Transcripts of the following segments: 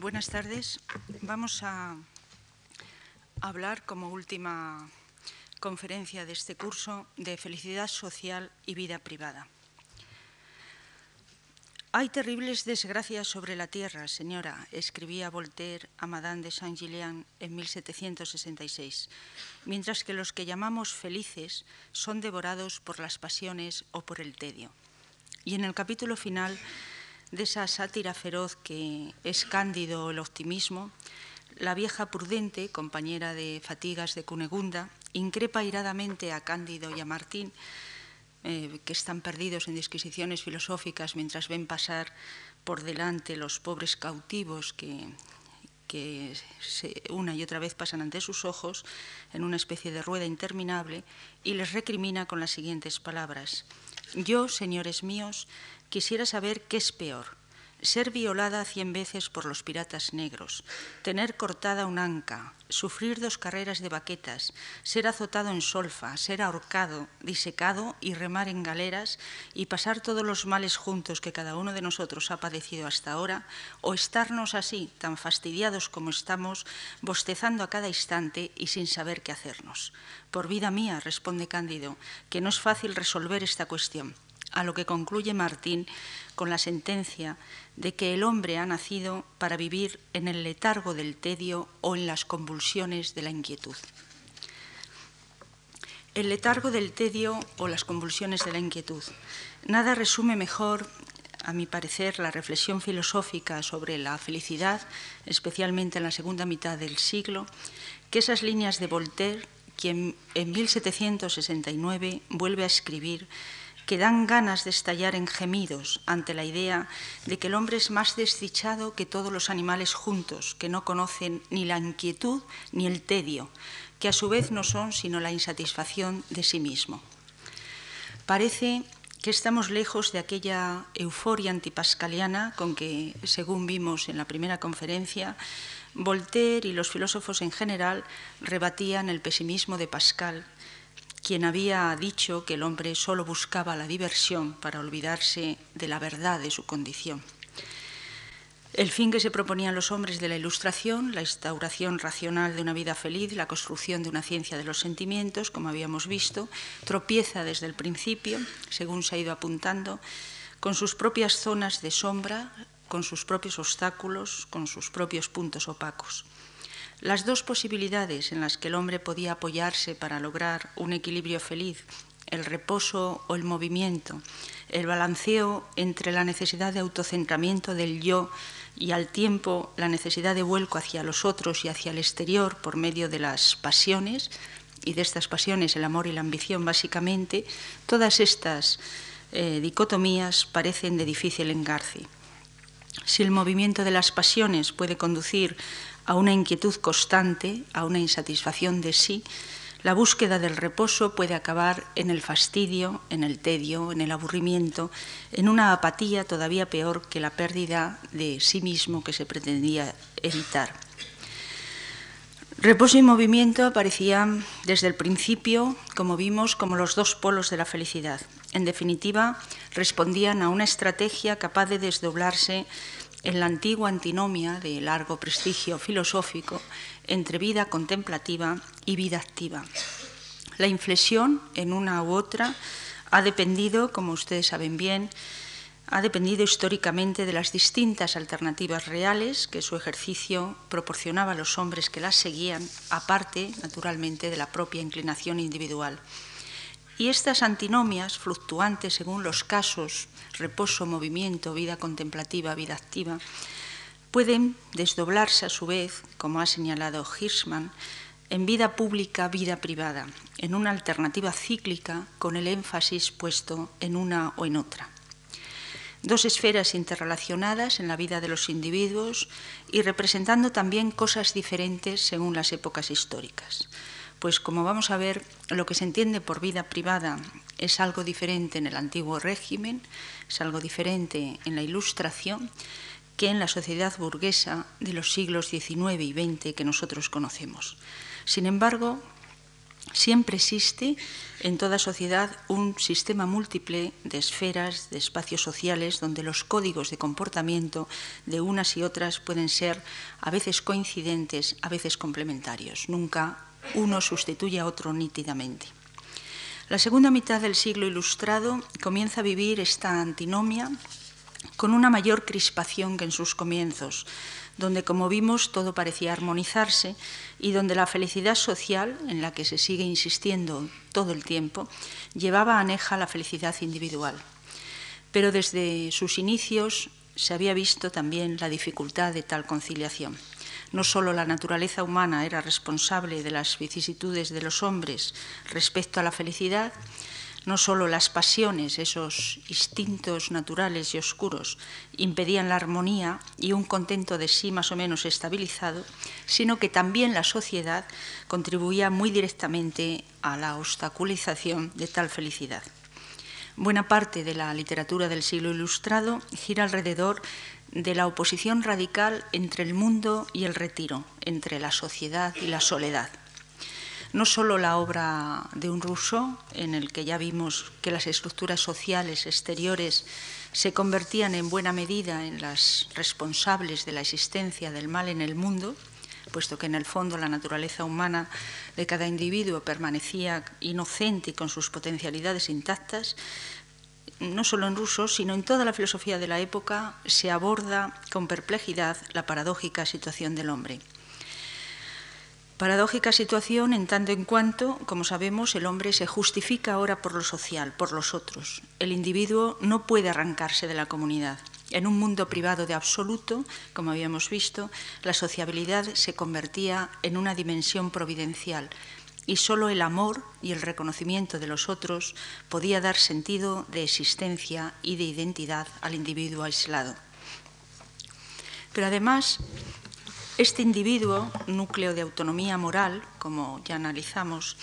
Buenas tardes. Vamos a hablar como última conferencia de este curso de felicidad social y vida privada. Hay terribles desgracias sobre la tierra, señora, escribía Voltaire a Madame de Saint-Gillian en 1766, mientras que los que llamamos felices son devorados por las pasiones o por el tedio. Y en el capítulo final de esa sátira feroz que es Cándido el optimismo, la vieja prudente, compañera de fatigas de Cunegunda, increpa iradamente a Cándido y a Martín, eh, que están perdidos en disquisiciones filosóficas mientras ven pasar por delante los pobres cautivos que, que una y otra vez pasan ante sus ojos en una especie de rueda interminable y les recrimina con las siguientes palabras. Yo, señores míos, quisiera saber qué es peor, ser violada cien veces por los piratas negros, tener cortada un anca, sufrir dos carreras de baquetas, ser azotado en solfa, ser ahorcado, disecado y remar en galeras y pasar todos los males juntos que cada uno de nosotros ha padecido hasta ahora, o estarnos así, tan fastidiados como estamos, bostezando a cada instante y sin saber qué hacernos. Por vida mía, responde Cándido, que no es fácil resolver esta cuestión a lo que concluye Martín con la sentencia de que el hombre ha nacido para vivir en el letargo del tedio o en las convulsiones de la inquietud. El letargo del tedio o las convulsiones de la inquietud. Nada resume mejor, a mi parecer, la reflexión filosófica sobre la felicidad, especialmente en la segunda mitad del siglo, que esas líneas de Voltaire, quien en 1769 vuelve a escribir que dan ganas de estallar en gemidos ante la idea de que el hombre es más desdichado que todos los animales juntos, que no conocen ni la inquietud ni el tedio, que a su vez no son sino la insatisfacción de sí mismo. Parece que estamos lejos de aquella euforia antipascaliana con que, según vimos en la primera conferencia, Voltaire y los filósofos en general rebatían el pesimismo de Pascal quien había dicho que el hombre solo buscaba la diversión para olvidarse de la verdad de su condición. El fin que se proponían los hombres de la Ilustración, la instauración racional de una vida feliz, la construcción de una ciencia de los sentimientos, como habíamos visto, tropieza desde el principio, según se ha ido apuntando, con sus propias zonas de sombra, con sus propios obstáculos, con sus propios puntos opacos. Las dos posibilidades en las que el hombre podía apoyarse para lograr un equilibrio feliz, el reposo o el movimiento, el balanceo entre la necesidad de autocentramiento del yo y al tiempo la necesidad de vuelco hacia los otros y hacia el exterior por medio de las pasiones, y de estas pasiones el amor y la ambición básicamente, todas estas eh, dicotomías parecen de difícil engarce. Si el movimiento de las pasiones puede conducir a una inquietud constante, a una insatisfacción de sí, la búsqueda del reposo puede acabar en el fastidio, en el tedio, en el aburrimiento, en una apatía todavía peor que la pérdida de sí mismo que se pretendía evitar. Reposo y movimiento aparecían desde el principio, como vimos, como los dos polos de la felicidad. En definitiva, respondían a una estrategia capaz de desdoblarse en la antigua antinomia de largo prestigio filosófico entre vida contemplativa y vida activa. La inflexión en una u otra ha dependido, como ustedes saben bien, ha dependido históricamente de las distintas alternativas reales que su ejercicio proporcionaba a los hombres que las seguían, aparte, naturalmente, de la propia inclinación individual. Y estas antinomias, fluctuantes según los casos, reposo, movimiento, vida contemplativa, vida activa, pueden desdoblarse a su vez, como ha señalado Hirschman, en vida pública, vida privada, en una alternativa cíclica con el énfasis puesto en una o en otra. Dos esferas interrelacionadas en la vida de los individuos y representando también cosas diferentes según las épocas históricas pues como vamos a ver, lo que se entiende por vida privada es algo diferente en el antiguo régimen, es algo diferente en la Ilustración que en la sociedad burguesa de los siglos XIX y XX que nosotros conocemos. Sin embargo, Siempre existe en toda sociedad un sistema múltiple de esferas, de espacios sociales, donde los códigos de comportamiento de unas y otras pueden ser a veces coincidentes, a veces complementarios. Nunca uno sustituye a otro nítidamente. La segunda mitad del siglo ilustrado comienza a vivir esta antinomia con una mayor crispación que en sus comienzos, donde, como vimos, todo parecía armonizarse y donde la felicidad social, en la que se sigue insistiendo todo el tiempo, llevaba aneja la felicidad individual. Pero desde sus inicios se había visto también la dificultad de tal conciliación. No solo la naturaleza humana era responsable de las vicisitudes de los hombres respecto a la felicidad, no solo las pasiones, esos instintos naturales y oscuros, impedían la armonía y un contento de sí más o menos estabilizado, sino que también la sociedad contribuía muy directamente a la obstaculización de tal felicidad. Buena parte de la literatura del siglo ilustrado gira alrededor de la oposición radical entre el mundo y el retiro, entre la sociedad y la soledad. No solo la obra de un Rousseau, en el que ya vimos que las estructuras sociales exteriores se convertían en buena medida en las responsables de la existencia del mal en el mundo, puesto que en el fondo la naturaleza humana de cada individuo permanecía inocente y con sus potencialidades intactas, no solo en Rousseau, sino en toda la filosofía de la época, se aborda con perplejidad la paradójica situación del hombre. Paradójica situación en tanto en cuanto, como sabemos, el hombre se justifica ahora por lo social, por los otros. El individuo no puede arrancarse de la comunidad. En un mundo privado de absoluto, como habíamos visto, la sociabilidad se convertía en una dimensión providencial y solo el amor y el reconocimiento de los otros podía dar sentido de existencia y de identidad al individuo aislado. Pero además, este individuo, núcleo de autonomía moral, como ya analizamos,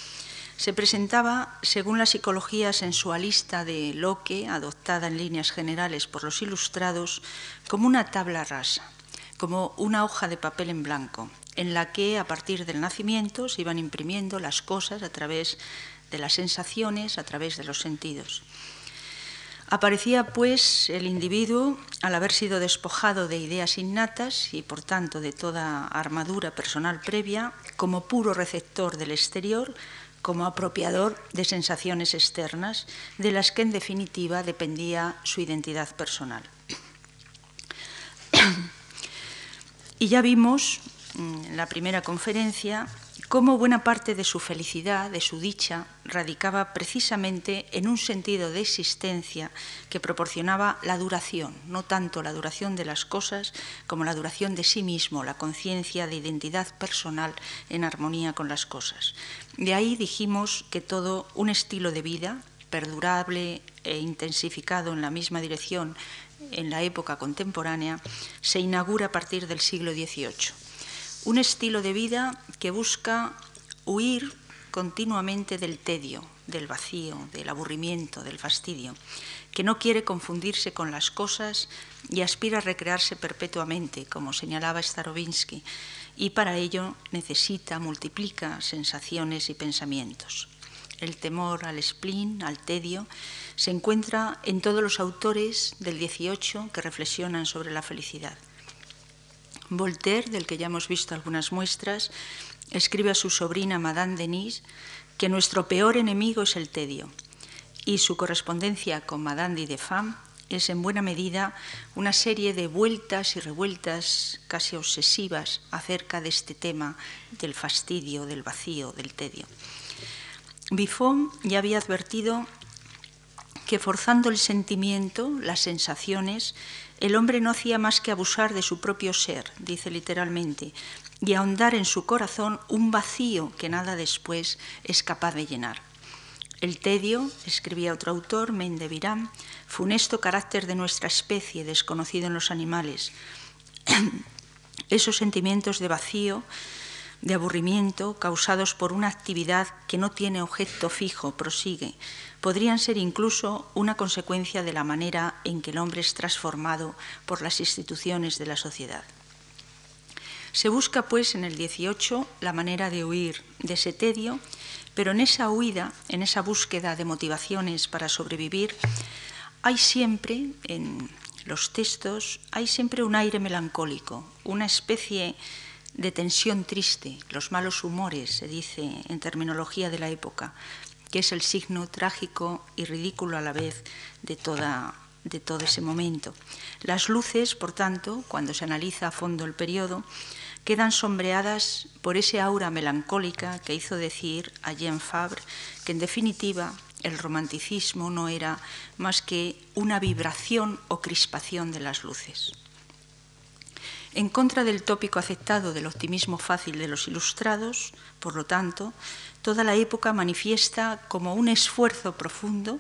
se presentaba, según la psicología sensualista de Locke, adoptada en líneas generales por los ilustrados, como una tabla rasa, como una hoja de papel en blanco, en la que a partir del nacimiento se iban imprimiendo las cosas a través de las sensaciones, a través de los sentidos. Aparecía, pues, el individuo, al haber sido despojado de ideas innatas y, por tanto, de toda armadura personal previa, como puro receptor del exterior, como apropiador de sensaciones externas, de las que, en definitiva, dependía su identidad personal. Y ya vimos la primera conferencia cómo buena parte de su felicidad, de su dicha, radicaba precisamente en un sentido de existencia que proporcionaba la duración, no tanto la duración de las cosas como la duración de sí mismo, la conciencia de identidad personal en armonía con las cosas. De ahí dijimos que todo un estilo de vida perdurable e intensificado en la misma dirección en la época contemporánea se inaugura a partir del siglo XVIII un estilo de vida que busca huir continuamente del tedio, del vacío, del aburrimiento, del fastidio, que no quiere confundirse con las cosas y aspira a recrearse perpetuamente, como señalaba Starobinsky, y para ello necesita, multiplica sensaciones y pensamientos. El temor al spleen, al tedio, se encuentra en todos los autores del 18 que reflexionan sobre la felicidad. Voltaire, del que ya hemos visto algunas muestras, escribe a su sobrina Madame Denis que nuestro peor enemigo es el tedio y su correspondencia con Madame de Femme es en buena medida una serie de vueltas y revueltas casi obsesivas acerca de este tema del fastidio, del vacío, del tedio. Buffon ya había advertido que forzando el sentimiento, las sensaciones, el hombre no hacía más que abusar de su propio ser, dice literalmente, y ahondar en su corazón un vacío que nada después es capaz de llenar. El tedio, escribía otro autor, Mendevirán, funesto carácter de nuestra especie, desconocido en los animales. Esos sentimientos de vacío, de aburrimiento, causados por una actividad que no tiene objeto fijo, prosigue, podrían ser incluso una consecuencia de la manera en que el hombre es transformado por las instituciones de la sociedad. Se busca, pues, en el 18 la manera de huir de ese tedio, Pero en esa huida, en esa búsqueda de motivaciones para sobrevivir, hay siempre, en los textos, hay siempre un aire melancólico, una especie de tensión triste, los malos humores, se dice en terminología de la época, que es el signo trágico y ridículo a la vez de, toda, de todo ese momento. Las luces, por tanto, cuando se analiza a fondo el periodo, quedan sombreadas por ese aura melancólica que hizo decir a Jean Fabre que en definitiva el romanticismo no era más que una vibración o crispación de las luces. En contra del tópico aceptado del optimismo fácil de los ilustrados, por lo tanto, toda la época manifiesta como un esfuerzo profundo,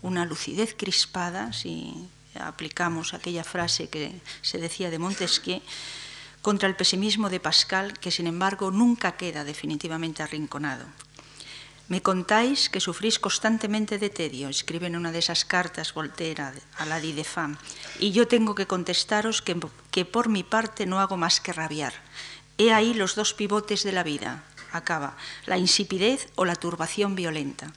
una lucidez crispada, si aplicamos aquella frase que se decía de Montesquieu, contra el pesimismo de Pascal, que sin embargo nunca queda definitivamente arrinconado. Me contáis que sufrís constantemente de tedio, escribe en una de esas cartas Voltaire a la de Femme, y yo tengo que contestaros que, que por mi parte no hago más que rabiar. He ahí los dos pivotes de la vida, acaba, la insipidez o la turbación violenta.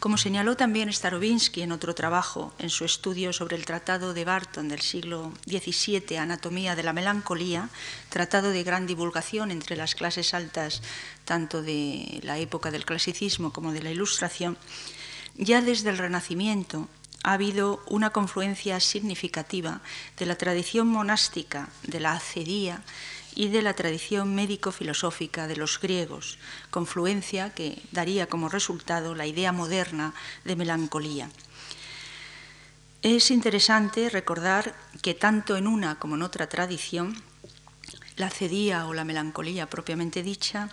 Como señaló también Starobinsky en otro trabajo, en su estudio sobre el Tratado de Barton del siglo XVII, Anatomía de la Melancolía, tratado de gran divulgación entre las clases altas tanto de la época del clasicismo como de la Ilustración, ya desde el Renacimiento ha habido una confluencia significativa de la tradición monástica, de la acedía y de la tradición médico-filosófica de los griegos, confluencia que daría como resultado la idea moderna de melancolía. Es interesante recordar que tanto en una como en otra tradición, la cedía o la melancolía propiamente dicha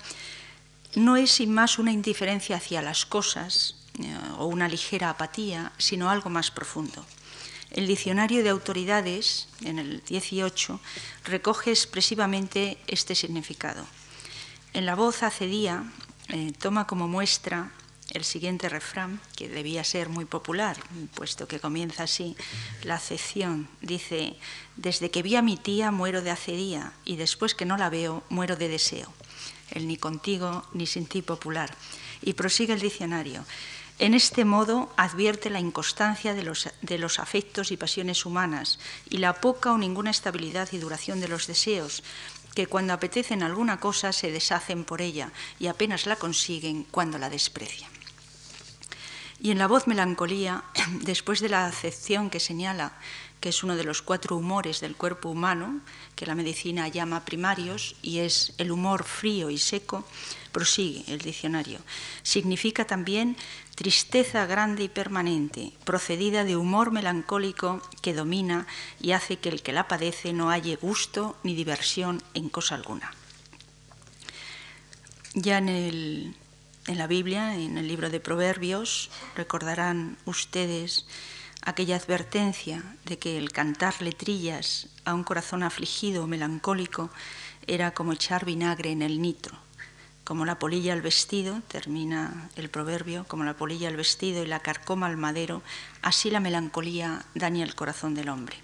no es sin más una indiferencia hacia las cosas eh, o una ligera apatía, sino algo más profundo. El diccionario de autoridades, en el 18, recoge expresivamente este significado. En la voz acedía eh, toma como muestra el siguiente refrán, que debía ser muy popular, puesto que comienza así la acepción. Dice, desde que vi a mi tía muero de acedía y después que no la veo muero de deseo. El ni contigo ni sin ti popular. Y prosigue el diccionario. En este modo advierte la inconstancia de los, de los, afectos y pasiones humanas y la poca o ninguna estabilidad y duración de los deseos, que cuando apetecen alguna cosa se deshacen por ella y apenas la consiguen cuando la desprecian. Y en la voz melancolía, después de la acepción que señala que es uno de los cuatro humores del cuerpo humano, que la medicina llama primarios, y es el humor frío y seco, prosigue el diccionario. Significa también tristeza grande y permanente, procedida de humor melancólico que domina y hace que el que la padece no halle gusto ni diversión en cosa alguna. Ya en, en la Biblia, en el libro de Proverbios, recordarán ustedes aquella advertencia de que el cantar letrillas a un corazón afligido o melancólico era como echar vinagre en el nitro como la polilla al vestido, termina el proverbio, como la polilla al vestido y la carcoma al madero, así la melancolía daña el corazón del hombre.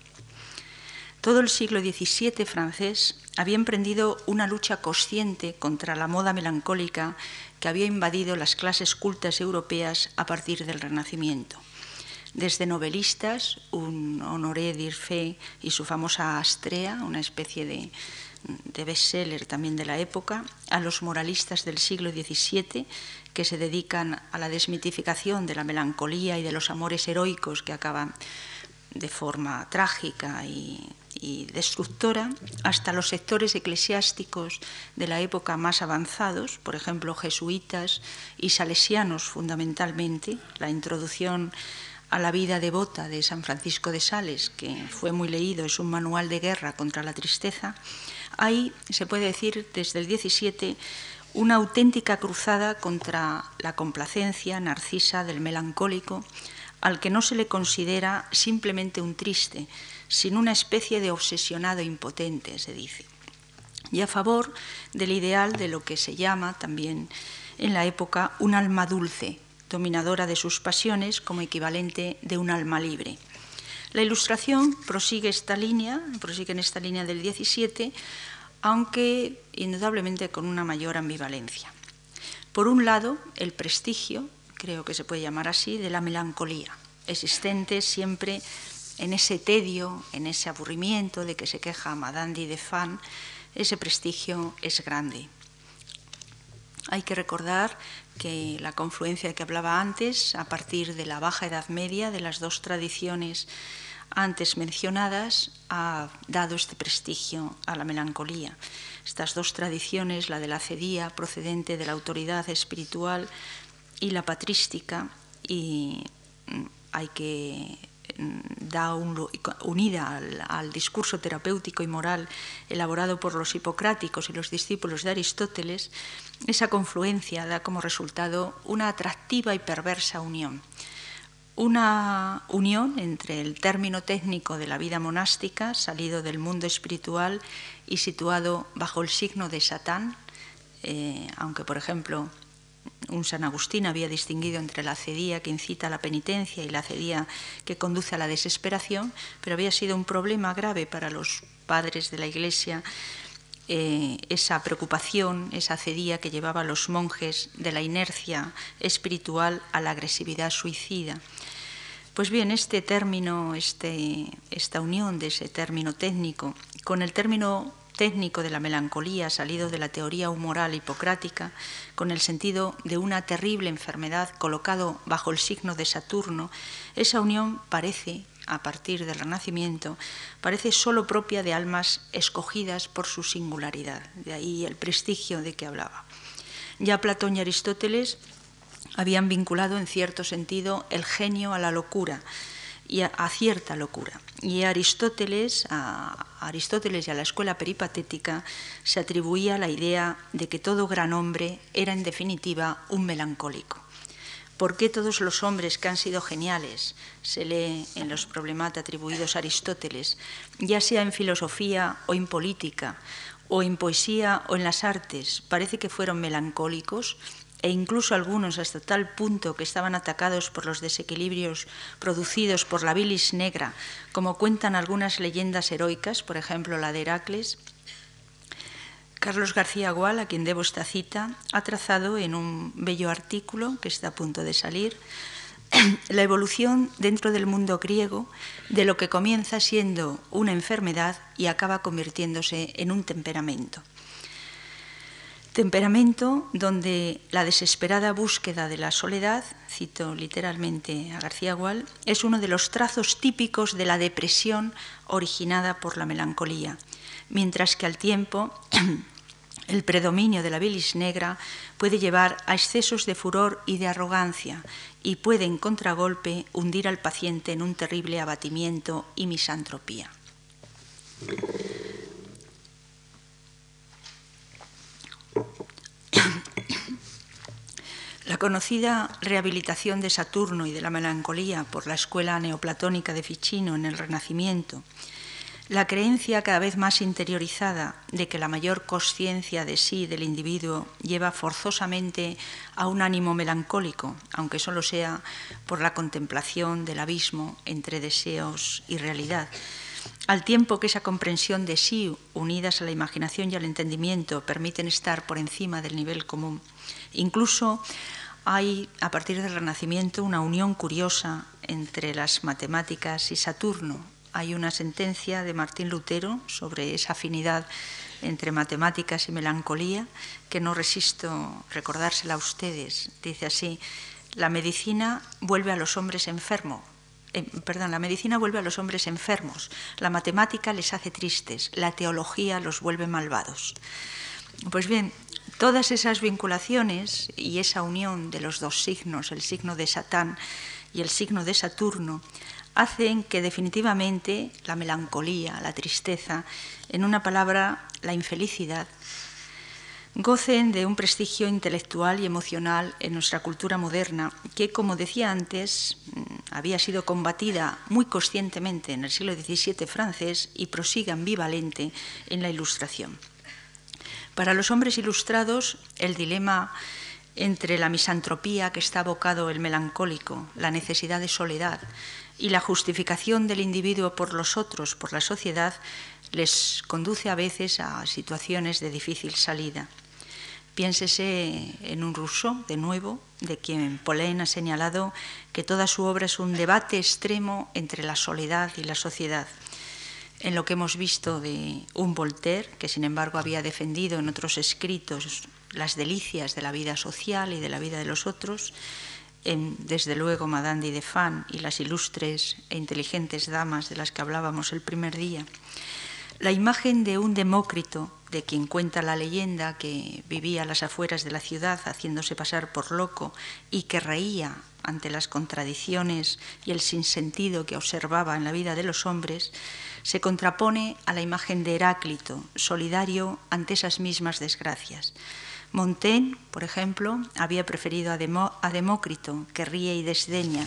Todo el siglo XVII francés había emprendido una lucha consciente contra la moda melancólica que había invadido las clases cultas europeas a partir del Renacimiento. Desde novelistas, un Honoré d'Irfé y su famosa Astrea, una especie de de bestseller también de la época, a los moralistas del siglo XVII que se dedican a la desmitificación de la melancolía y de los amores heroicos que acaban de forma trágica y, destructora, hasta los sectores eclesiásticos de la época más avanzados, por ejemplo, jesuitas y salesianos fundamentalmente, la introducción a la vida devota de San Francisco de Sales, que fue muy leído, es un manual de guerra contra la tristeza, hay, se puede decir, desde el 17, una auténtica cruzada contra la complacencia narcisa del melancólico, al que no se le considera simplemente un triste, sino una especie de obsesionado impotente, se dice, y a favor del ideal de lo que se llama también en la época un alma dulce, dominadora de sus pasiones como equivalente de un alma libre. La ilustración prosigue esta línea, prosigue en esta línea del 17, aunque indudablemente con una mayor ambivalencia. Por un lado, el prestigio, creo que se puede llamar así, de la melancolía, existente siempre en ese tedio, en ese aburrimiento de que se queja Madame de Fan, ese prestigio es grande. Hay que recordar que la confluencia que hablaba antes, a partir de la Baja Edad Media, de las dos tradiciones antes mencionadas, ha dado este prestigio a la melancolía. Estas dos tradiciones, la de la cedía, procedente de la autoridad espiritual, y la patrística, y mm, hay que mm, da unida al, discurso terapéutico y moral elaborado por los hipocráticos y los discípulos de Aristóteles, esa confluencia da como resultado una atractiva y perversa unión una unión entre el término técnico de la vida monástica, salido del mundo espiritual y situado bajo el signo de Satán, eh, aunque por ejemplo un San Agustín había distinguido entre la cedía que incita a la penitencia y la cedía que conduce a la desesperación, pero había sido un problema grave para los padres de la Iglesia eh, esa preocupación, esa cedía que llevaba a los monjes de la inercia espiritual a la agresividad suicida. Pues bien, este término, este, esta unión de ese término técnico con el término técnico de la melancolía salido de la teoría humoral hipocrática, con el sentido de una terrible enfermedad colocado bajo el signo de Saturno, esa unión parece, a partir del Renacimiento, parece sólo propia de almas escogidas por su singularidad, de ahí el prestigio de que hablaba. Ya Platón y Aristóteles habían vinculado en cierto sentido el genio a la locura y a, cierta locura. Y Aristóteles, a Aristóteles y a la escuela peripatética se atribuía la idea de que todo gran hombre era en definitiva un melancólico. ¿Por qué todos los hombres que han sido geniales, se lee en los problemata atribuidos a Aristóteles, ya sea en filosofía o en política, o en poesía o en las artes, parece que fueron melancólicos? E incluso algunos hasta tal punto que estaban atacados por los desequilibrios producidos por la bilis negra, como cuentan algunas leyendas heroicas, por ejemplo la de Heracles, Carlos García Gual, a quien debo esta cita, ha trazado en un bello artículo que está a punto de salir la evolución dentro del mundo griego de lo que comienza siendo una enfermedad y acaba convirtiéndose en un temperamento. Temperamento donde la desesperada búsqueda de la soledad, cito literalmente a García Gual, es uno de los trazos típicos de la depresión originada por la melancolía, mientras que al tiempo el predominio de la bilis negra puede llevar a excesos de furor y de arrogancia y puede en contragolpe hundir al paciente en un terrible abatimiento y misantropía. La conocida rehabilitación de Saturno y de la melancolía por la escuela neoplatónica de Ficino en el Renacimiento, la creencia cada vez más interiorizada de que la mayor conciencia de sí del individuo lleva forzosamente a un ánimo melancólico, aunque solo sea por la contemplación del abismo entre deseos y realidad, al tiempo que esa comprensión de sí, unidas a la imaginación y al entendimiento, permiten estar por encima del nivel común. Incluso hay, a partir del Renacimiento, una unión curiosa entre las matemáticas y Saturno. Hay una sentencia de Martín Lutero sobre esa afinidad entre matemáticas y melancolía que no resisto recordársela a ustedes. Dice así, la medicina vuelve a los hombres enfermos, eh, perdón, la medicina vuelve a los hombres enfermos, la matemática les hace tristes, la teología los vuelve malvados. Pues bien, todas esas vinculaciones y esa unión de los dos signos, el signo de Satán y el signo de Saturno, hacen que definitivamente la melancolía, la tristeza, en una palabra, la infelicidad, gocen de un prestigio intelectual y emocional en nuestra cultura moderna que, como decía antes, mm, había sido combatida muy conscientemente en el siglo XVII francés y prosigue ambivalente en la Ilustración. Para los hombres ilustrados, el dilema entre la misantropía que está abocado el melancólico, la necesidad de soledad y la justificación del individuo por los otros, por la sociedad, les conduce a veces a situaciones de difícil salida. Piénsese en un Rousseau, de nuevo, de quien Paulin ha señalado que toda su obra es un debate extremo entre la soledad y la sociedad. En lo que hemos visto de un Voltaire, que sin embargo había defendido en otros escritos las delicias de la vida social y de la vida de los otros, en, desde luego Madame de Defan y las ilustres e inteligentes damas de las que hablábamos el primer día, la imagen de un Demócrito, de quien cuenta la leyenda que vivía a las afueras de la ciudad haciéndose pasar por loco y que reía ante las contradicciones y el sinsentido que observaba en la vida de los hombres, se contrapone a la imagen de Heráclito, solidario ante esas mismas desgracias. Montaigne, por ejemplo, había preferido a, Demócrito, que ríe y desdeña,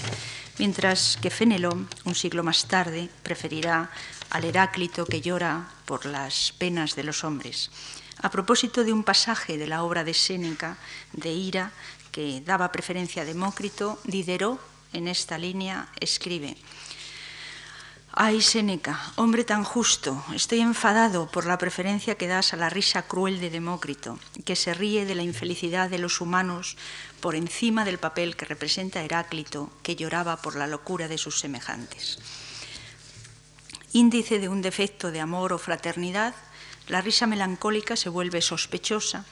mientras que Fénelon, un siglo más tarde, preferirá al Heráclito que llora por las penas de los hombres. A propósito de un pasaje de la obra de Séneca, de Ira, que daba preferencia a Demócrito, Diderot, en esta línea, escribe Ay, Séneca, hombre tan justo, estoy enfadado por la preferencia que das a la risa cruel de Demócrito, que se ríe de la infelicidad de los humanos por encima del papel que representa Heráclito, que lloraba por la locura de sus semejantes. Índice de un defecto de amor o fraternidad, la risa melancólica se vuelve sospechosa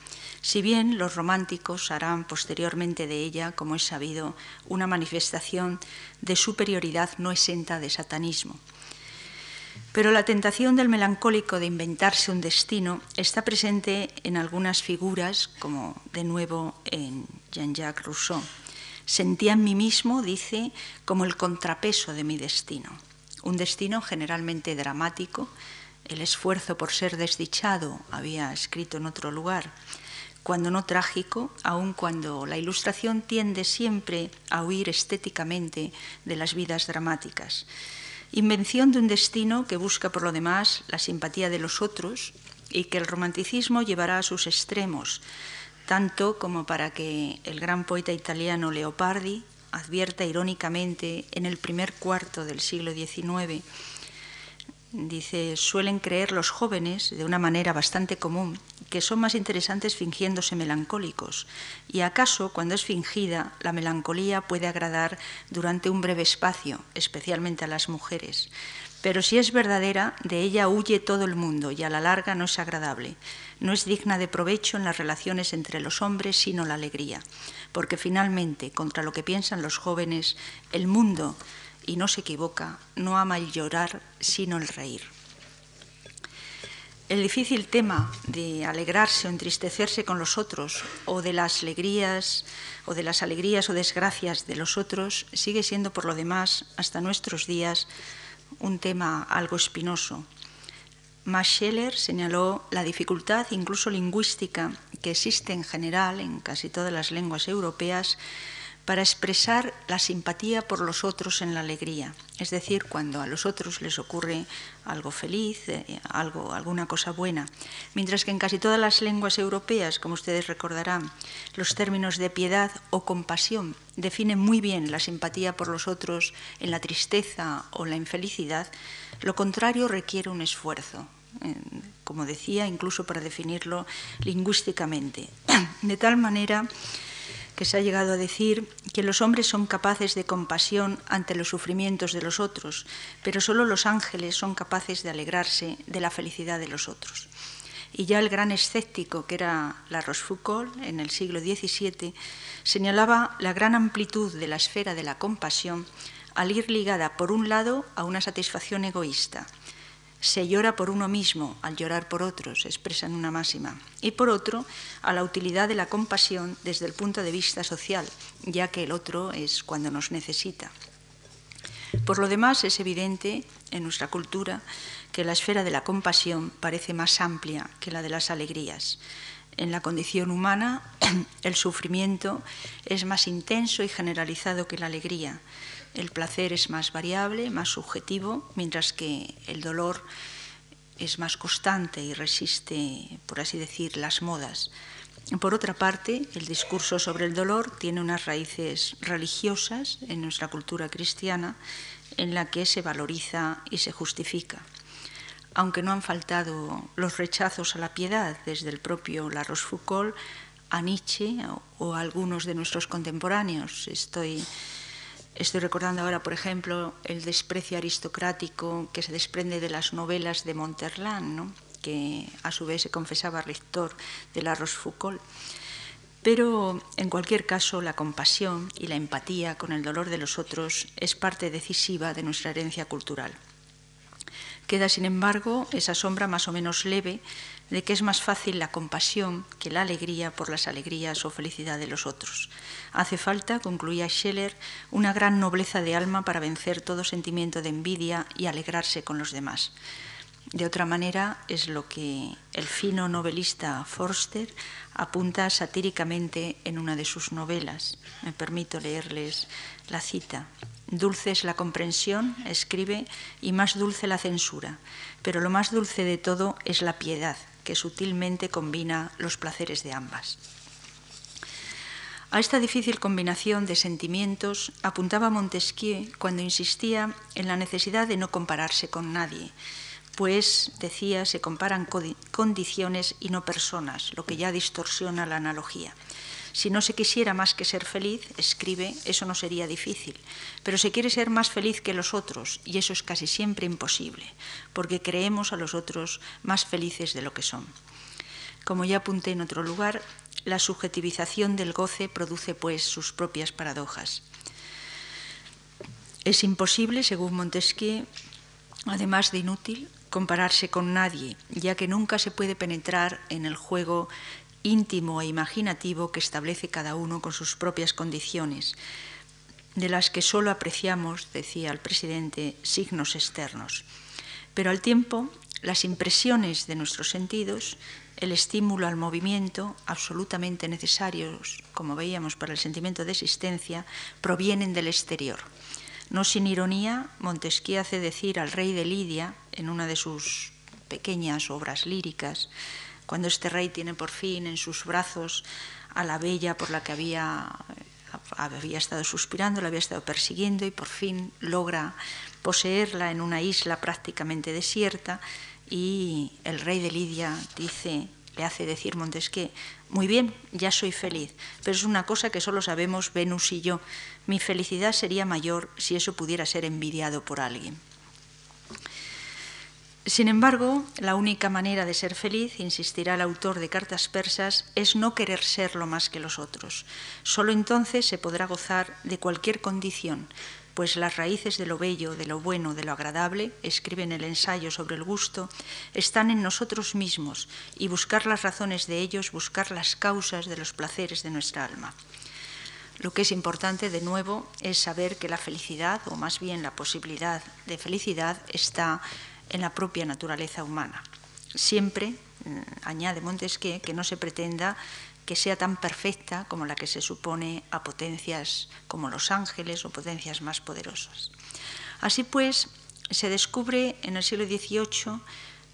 si bien los románticos harán posteriormente de ella, como es sabido, una manifestación de superioridad no exenta de satanismo. Pero la tentación del melancólico de inventarse un destino está presente en algunas figuras, como de nuevo en Jean-Jacques Rousseau. Sentía en mí mismo, dice, como el contrapeso de mi destino. Un destino generalmente dramático, el esfuerzo por ser desdichado, había escrito en otro lugar, cuando no trágico, aun cuando la ilustración tiende siempre a huir estéticamente de las vidas dramáticas. Invención de un destino que busca por lo demás la simpatía de los otros y que el romanticismo llevará a sus extremos, tanto como para que el gran poeta italiano Leopardi advierta irónicamente en el primer cuarto del siglo XIX Dice, suelen creer los jóvenes, de una manera bastante común, que son más interesantes fingiéndose melancólicos. Y acaso, cuando es fingida, la melancolía puede agradar durante un breve espacio, especialmente a las mujeres. Pero si es verdadera, de ella huye todo el mundo y a la larga no es agradable. No es digna de provecho en las relaciones entre los hombres, sino la alegría. Porque finalmente, contra lo que piensan los jóvenes, el mundo y no se equivoca, no ama el llorar, sino el reír. El difícil tema de alegrarse o entristecerse con los otros, o de las alegrías, o de las alegrías o desgracias de los otros, sigue siendo por lo demás, hasta nuestros días, un tema algo espinoso. Max Scheller señaló la dificultad, incluso lingüística, que existe en general en casi todas las lenguas europeas para expresar la simpatía por los otros en la alegría. Es decir, cuando a los otros les ocurre algo feliz, eh, algo, alguna cosa buena. Mientras que en casi todas las lenguas europeas, como ustedes recordarán, los términos de piedad o compasión definen muy bien la simpatía por los otros en la tristeza o la infelicidad, lo contrario requiere un esfuerzo, como decía, incluso para definirlo lingüísticamente. De tal manera que se ha llegado a decir que los hombres son capaces de compasión ante los sufrimientos de los otros, pero solo los ángeles son capaces de alegrarse de la felicidad de los otros. Y ya el gran escéptico, que era La Rochefoucauld, en el siglo XVII, señalaba la gran amplitud de la esfera de la compasión al ir ligada, por un lado, a una satisfacción egoísta, se llora por uno mismo al llorar por otros, expresa en una máxima, y por otro, a la utilidad de la compasión desde el punto de vista social, ya que el otro es cuando nos necesita. Por lo demás, es evidente en nuestra cultura que la esfera de la compasión parece más amplia que la de las alegrías. En la condición humana, el sufrimiento es más intenso y generalizado que la alegría el placer es más variable, más subjetivo, mientras que el dolor es más constante y resiste, por así decir, las modas. Por otra parte, el discurso sobre el dolor tiene unas raíces religiosas en nuestra cultura cristiana en la que se valoriza y se justifica. Aunque no han faltado los rechazos a la piedad desde el propio La Rochefoucauld a Nietzsche o, a algunos de nuestros contemporáneos. Estoy, estoy recordando ahora, por ejemplo, el desprecio aristocrático que se desprende de las novelas de Monterland, que a su vez se confesaba rector de la Rochefoucauld. Pero en cualquier caso, la compasión y la empatía con el dolor de los otros es parte decisiva de nuestra herencia cultural. Queda, sin embargo, esa sombra más o menos leve de que es más fácil la compasión que la alegría por las alegrías o felicidad de los otros. Hace falta, concluía Scheller, una gran nobleza de alma para vencer todo sentimiento de envidia y alegrarse con los demás. De otra manera, es lo que el fino novelista Forster apunta satíricamente en una de sus novelas. Me permito leerles la cita. Dulce es la comprensión, escribe, y más dulce la censura, pero lo más dulce de todo es la piedad, que sutilmente combina los placeres de ambas. A esta difícil combinación de sentimientos apuntaba Montesquieu cuando insistía en la necesidad de no compararse con nadie, pues, decía, se comparan condiciones y no personas, lo que ya distorsiona la analogía. Si no se quisiera más que ser feliz, escribe, eso no sería difícil, pero se quiere ser más feliz que los otros y eso es casi siempre imposible, porque creemos a los otros más felices de lo que son. Como ya apunté en otro lugar, la subjetivización del goce produce pues sus propias paradojas. Es imposible, según Montesquieu, además de inútil, compararse con nadie, ya que nunca se puede penetrar en el juego íntimo e imaginativo que establece cada uno con sus propias condiciones, de las que solo apreciamos, decía el presidente, signos externos. Pero al tiempo, las impresiones de nuestros sentidos, el estímulo al movimiento, absolutamente necesarios, como veíamos, para el sentimiento de existencia, provienen del exterior. No sin ironía, Montesquieu hace decir al rey de Lidia, en una de sus pequeñas obras líricas, cuando este rey tiene por fin en sus brazos a la bella por la que había, había estado suspirando, la había estado persiguiendo y por fin logra poseerla en una isla prácticamente desierta y el rey de Lidia dice, le hace decir Montesquieu, muy bien, ya soy feliz, pero es una cosa que solo sabemos Venus y yo. Mi felicidad sería mayor si eso pudiera ser envidiado por alguien. Sin embargo, la única manera de ser feliz, insistirá el autor de Cartas Persas, es no querer serlo más que los otros. Solo entonces se podrá gozar de cualquier condición, pues las raíces de lo bello, de lo bueno, de lo agradable, escribe en el ensayo sobre el gusto, están en nosotros mismos y buscar las razones de ellos, buscar las causas de los placeres de nuestra alma. Lo que es importante, de nuevo, es saber que la felicidad, o más bien la posibilidad de felicidad, está en la propia naturaleza humana. Siempre, mm, añade Montesquieu, que no se pretenda que sea tan perfecta como la que se supone a potencias como los ángeles o potencias más poderosas. Así pues, se descubre en el siglo XVIII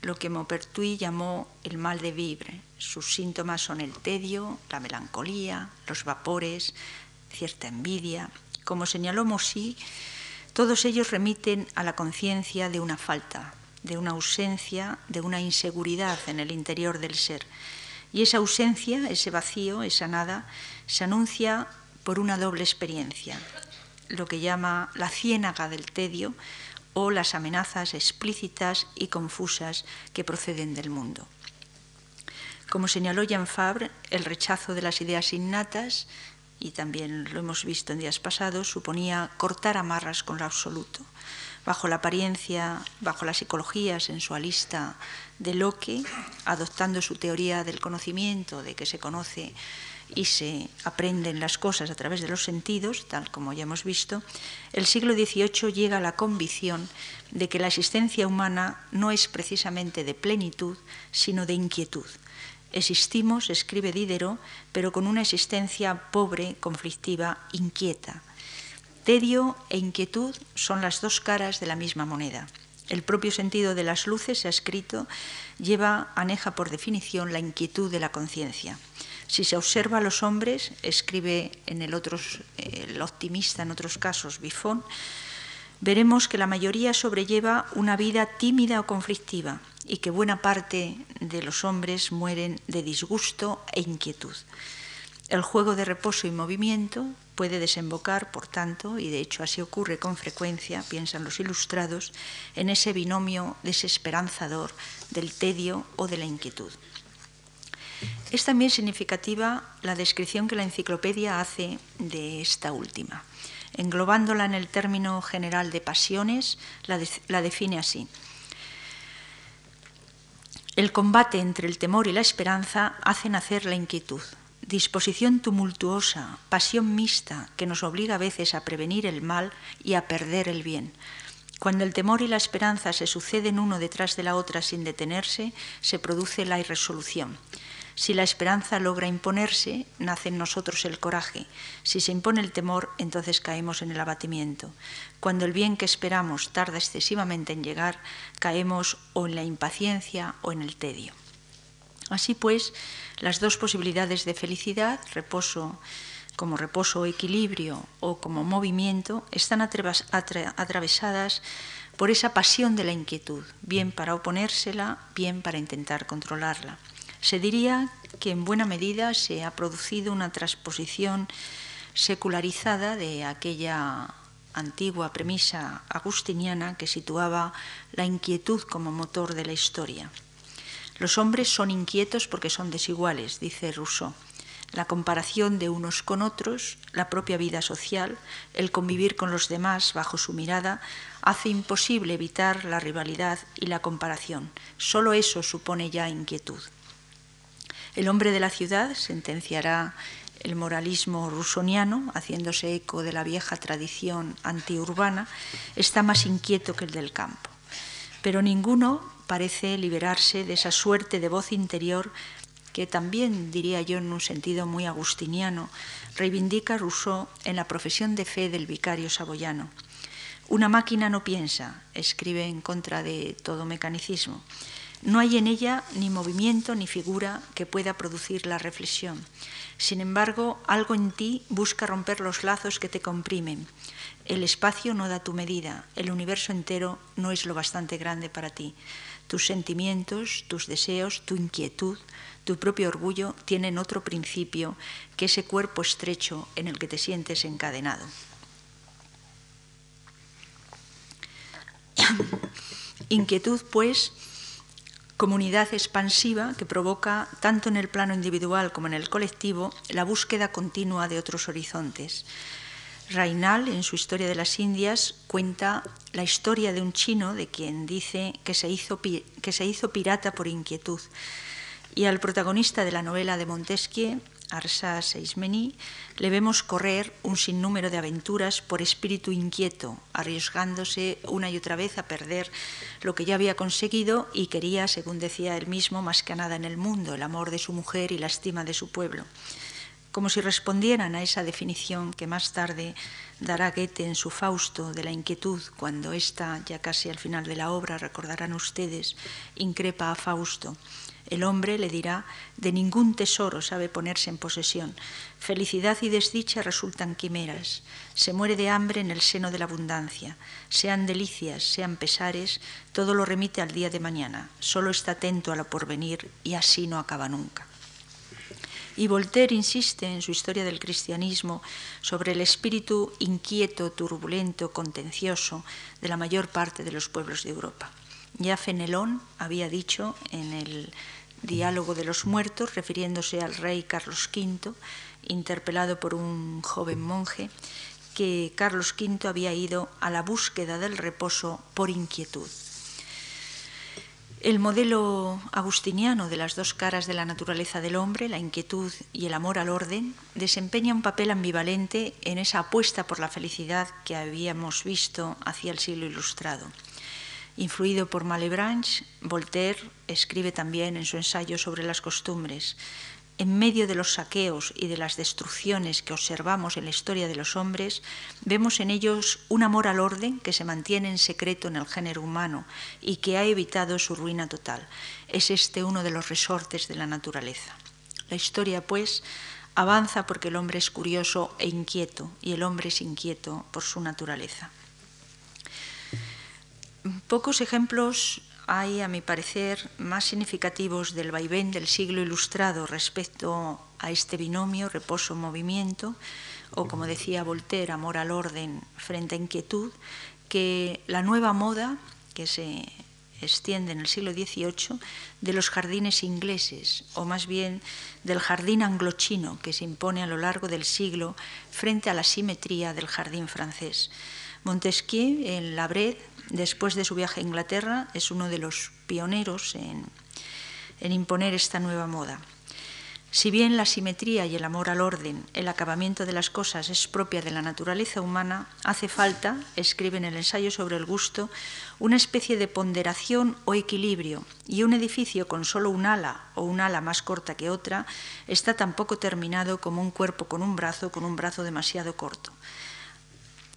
lo que Maupertuis llamó el mal de vivre. Sus síntomas son el tedio, la melancolía, los vapores, cierta envidia. Como señaló Mossy, todos ellos remiten a la conciencia de una falta, de una ausencia, de una inseguridad en el interior del ser. Y esa ausencia, ese vacío, esa nada, se anuncia por una doble experiencia, lo que llama la ciénaga del tedio o las amenazas explícitas y confusas que proceden del mundo. Como señaló Jean Fabre, el rechazo de las ideas innatas, y también lo hemos visto en días pasados, suponía cortar amarras con lo absoluto bajo la apariencia, bajo la psicología sensualista de Locke, adoptando su teoría del conocimiento, de que se conoce y se aprenden las cosas a través de los sentidos, tal como ya hemos visto, el siglo XVIII llega a la convicción de que la existencia humana no es precisamente de plenitud, sino de inquietud. Existimos, escribe Diderot, pero con una existencia pobre, conflictiva, inquieta. Tedio e inquietud son las dos caras de la misma moneda. El propio sentido de las luces, se ha escrito, lleva, aneja por definición la inquietud de la conciencia. Si se observa a los hombres, escribe en el, otros, el optimista en otros casos Bifón, veremos que la mayoría sobrelleva una vida tímida o conflictiva y que buena parte de los hombres mueren de disgusto e inquietud. El juego de reposo y movimiento puede desembocar, por tanto, y de hecho así ocurre con frecuencia, piensan los ilustrados, en ese binomio desesperanzador del tedio o de la inquietud. Es también significativa la descripción que la enciclopedia hace de esta última. Englobándola en el término general de pasiones, la, define así. El combate entre el temor y la esperanza hace nacer la inquietud, disposición tumultuosa, pasión mixta que nos obliga a veces a prevenir el mal y a perder el bien. Cuando el temor y la esperanza se suceden uno detrás de la otra sin detenerse, se produce la irresolución. Si la esperanza logra imponerse, nace en nosotros el coraje. Si se impone el temor, entonces caemos en el abatimiento. Cuando el bien que esperamos tarda excesivamente en llegar, caemos o en la impaciencia o en el tedio. Así pues, las dos posibilidades de felicidad, reposo como reposo o equilibrio o como movimiento, están atravesadas por esa pasión de la inquietud, bien para oponérsela, bien para intentar controlarla. Se diría que en buena medida se ha producido una transposición secularizada de aquella antigua premisa agustiniana que situaba la inquietud como motor de la historia. Los hombres son inquietos porque son desiguales, dice Rousseau. La comparación de unos con otros, la propia vida social, el convivir con los demás bajo su mirada, hace imposible evitar la rivalidad y la comparación. Solo eso supone ya inquietud. El hombre de la ciudad, sentenciará el moralismo rusoniano, haciéndose eco de la vieja tradición antiurbana, está más inquieto que el del campo. Pero ninguno parece liberarse de esa suerte de voz interior que también, diría yo en un sentido muy agustiniano, reivindica Rousseau en la profesión de fe del vicario saboyano. Una máquina no piensa, escribe en contra de todo mecanicismo. No hay en ella ni movimiento ni figura que pueda producir la reflexión. Sin embargo, algo en ti busca romper los lazos que te comprimen. El espacio no da tu medida, el universo entero no es lo bastante grande para ti. Tus sentimientos, tus deseos, tu inquietud, tu propio orgullo tienen otro principio que ese cuerpo estrecho en el que te sientes encadenado. Inquietud, pues, comunidad expansiva que provoca, tanto en el plano individual como en el colectivo, la búsqueda continua de otros horizontes. Rainal, en su Historia de las Indias, cuenta la historia de un chino de quien dice que se hizo, que se hizo pirata por inquietud. Y al protagonista de la novela de Montesquieu, Arsa Seismeni, le vemos correr un sinnúmero de aventuras por espíritu inquieto, arriesgándose una y otra vez a perder lo que ya había conseguido y quería, según decía él mismo, más que nada en el mundo, el amor de su mujer y la estima de su pueblo. Como si respondieran a esa definición que más tarde dará Goethe en su Fausto de la inquietud, cuando está ya casi al final de la obra, recordarán ustedes, increpa a Fausto el hombre le dirá, de ningún tesoro sabe ponerse en posesión. Felicidad y desdicha resultan quimeras. Se muere de hambre en el seno de la abundancia. Sean delicias, sean pesares, todo lo remite al día de mañana. Solo está atento a lo porvenir y así no acaba nunca. Y Voltaire insiste en su historia del cristianismo sobre el espíritu inquieto, turbulento, contencioso de la mayor parte de los pueblos de Europa. Ya Fenelón había dicho en el Diálogo de los Muertos, refiriéndose al rey Carlos V, interpelado por un joven monje, que Carlos V había ido a la búsqueda del reposo por inquietud. El modelo agustiniano de las dos caras de la naturaleza del hombre, la inquietud y el amor al orden, desempeña un papel ambivalente en esa apuesta por la felicidad que habíamos visto hacia el siglo ilustrado. Influido por Malebranche, Voltaire escribe también en su ensayo sobre las costumbres, en medio de los saqueos y de las destrucciones que observamos en la historia de los hombres, vemos en ellos un amor al orden que se mantiene en secreto en el género humano y que ha evitado su ruina total. Es este uno de los resortes de la naturaleza. La historia, pues, avanza porque el hombre es curioso e inquieto y el hombre es inquieto por su naturaleza. Pocos ejemplos hay, a mi parecer, más significativos del vaivén del siglo ilustrado respecto a este binomio reposo-movimiento, o como decía Voltaire, amor al orden frente a inquietud, que la nueva moda que se extiende en el siglo XVIII de los jardines ingleses, o más bien del jardín anglochino que se impone a lo largo del siglo frente a la simetría del jardín francés. Montesquieu, en La Brede, después de su viaje a Inglaterra, es uno de los pioneros en, en imponer esta nueva moda. Si bien la simetría y el amor al orden, el acabamiento de las cosas es propia de la naturaleza humana, hace falta, escribe en el ensayo sobre el gusto, una especie de ponderación o equilibrio, y un edificio con solo un ala o un ala más corta que otra está tan poco terminado como un cuerpo con un brazo con un brazo demasiado corto.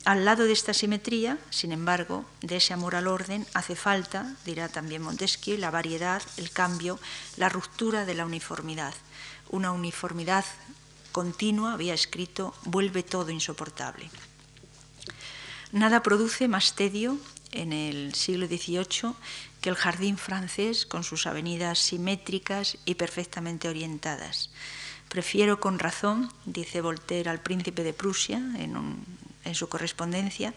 Al lado de esta simetría, sin embargo, de ese amor al orden, hace falta, dirá también Montesquieu, la variedad, el cambio, la ruptura de la uniformidad una uniformidad continua, había escrito, vuelve todo insoportable. Nada produce más tedio en el siglo XVIII que el jardín francés con sus avenidas simétricas y perfectamente orientadas. Prefiero con razón, dice Voltaire al príncipe de Prusia en, en su correspondencia,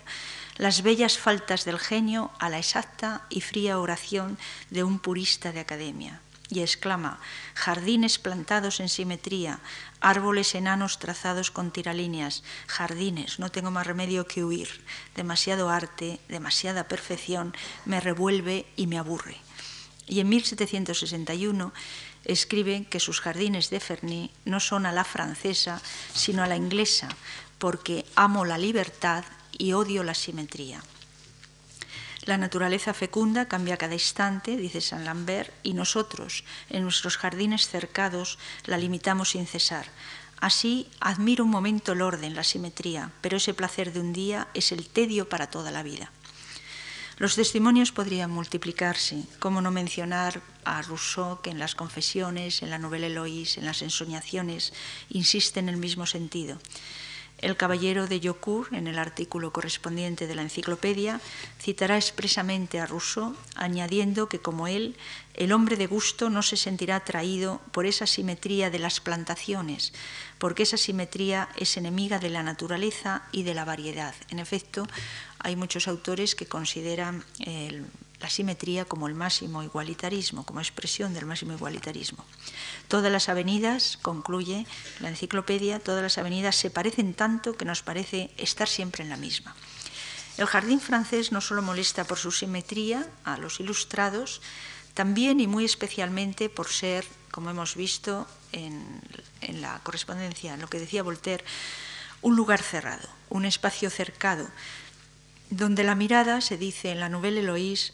las bellas faltas del genio a la exacta y fría oración de un purista de academia y exclama, jardines plantados en simetría, árboles enanos trazados con tiralíneas, jardines, no tengo más remedio que huir, demasiado arte, demasiada perfección, me revuelve y me aburre. Y en 1761 escribe que sus jardines de Ferny no son a la francesa, sino a la inglesa, porque amo la libertad y odio la simetría. La naturaleza fecunda cambia cada instante, dice Saint Lambert, y nosotros, en nuestros jardines cercados, la limitamos sin cesar. Así admiro un momento el orden, la simetría, pero ese placer de un día es el tedio para toda la vida. Los testimonios podrían multiplicarse, como no mencionar a Rousseau, que en las confesiones, en la novela Eloís, en las ensoñaciones, insiste en el mismo sentido. El caballero de Yocourt, en el artículo correspondiente de la enciclopedia, citará expresamente a Rousseau, añadiendo que, como él, el hombre de gusto no se sentirá atraído por esa simetría de las plantaciones, porque esa simetría es enemiga de la naturaleza y de la variedad. En efecto, hay muchos autores que consideran la simetría como el máximo igualitarismo, como expresión del máximo igualitarismo. Todas las avenidas, concluye la enciclopedia, todas las avenidas se parecen tanto que nos parece estar siempre en la misma. El jardín francés no solo molesta por su simetría a los ilustrados, también y muy especialmente por ser, como hemos visto en, en la correspondencia, en lo que decía Voltaire, un lugar cerrado, un espacio cercado, donde la mirada, se dice en la novela Eloís,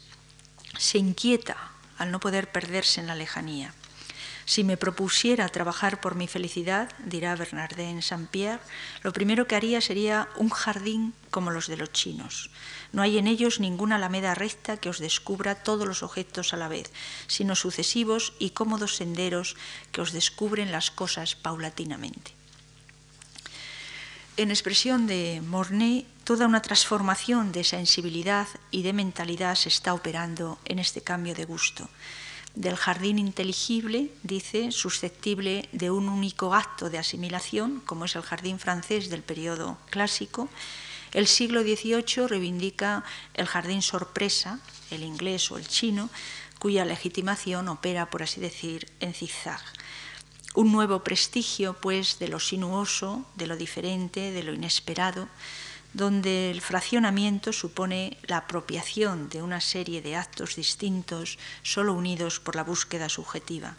se inquieta al no poder perderse en la lejanía. Si me propusiera trabajar por mi felicidad, dirá Bernardin Saint-Pierre, lo primero que haría sería un jardín como los de los chinos. No hay en ellos ninguna alameda recta que os descubra todos los objetos a la vez, sino sucesivos y cómodos senderos que os descubren las cosas paulatinamente. En expresión de Mornay, toda una transformación de sensibilidad y de mentalidad se está operando en este cambio de gusto del jardín inteligible, dice, susceptible de un único acto de asimilación, como es el jardín francés del periodo clásico. El siglo XVIII reivindica el jardín sorpresa, el inglés o el chino, cuya legitimación opera, por así decir, en zigzag. Un nuevo prestigio, pues, de lo sinuoso, de lo diferente, de lo inesperado, donde el fraccionamiento supone la apropiación de una serie de actos distintos, solo unidos por la búsqueda subjetiva.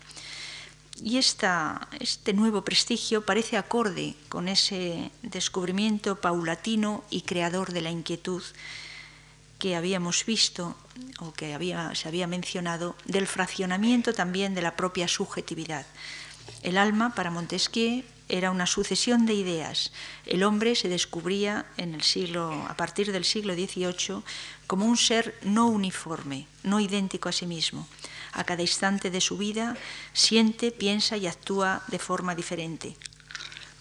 Y este nuevo prestigio parece acorde con ese descubrimiento paulatino y creador de la inquietud que habíamos visto o que se había mencionado, del fraccionamiento también de la propia subjetividad. El alma, para Montesquieu, era una sucesión de ideas. El hombre se descubría en el siglo, a partir del siglo XVIII como un ser no uniforme, no idéntico a sí mismo. A cada instante de su vida siente, piensa y actúa de forma diferente.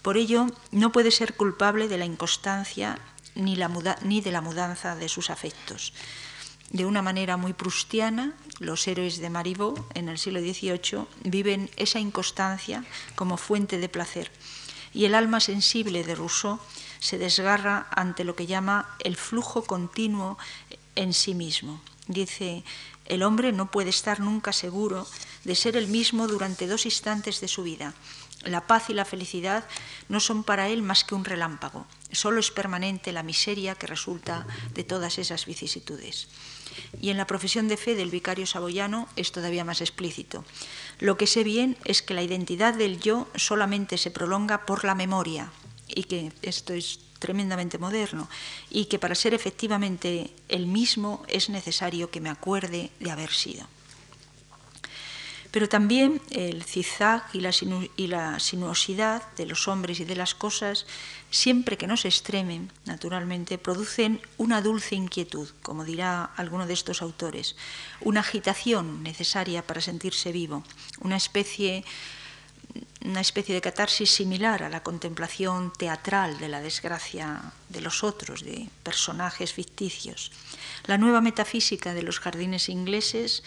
Por ello, no puede ser culpable de la inconstancia ni, ni de la mudanza de sus afectos. De una manera muy prustiana, los héroes de Marivaux en el siglo XVIII viven esa inconstancia como fuente de placer. Y el alma sensible de Rousseau se desgarra ante lo que llama el flujo continuo en sí mismo. Dice, el hombre no puede estar nunca seguro de ser el mismo durante dos instantes de su vida. La paz y la felicidad no son para él más que un relámpago. Solo es permanente la miseria que resulta de todas esas vicisitudes. Y en la profesión de fe del vicario saboyano es todavía más explícito. Lo que sé bien es que la identidad del yo solamente se prolonga por la memoria, y que esto es tremendamente moderno, y que para ser efectivamente el mismo es necesario que me acuerde de haber sido. Pero también el zigzag y la, sinuosidad de los hombres y de las cosas, siempre que no se extremen, naturalmente, producen una dulce inquietud, como dirá alguno de estos autores, una agitación necesaria para sentirse vivo, una especie una especie de catarsis similar a la contemplación teatral de la desgracia de los otros, de personajes ficticios. La nueva metafísica de los jardines ingleses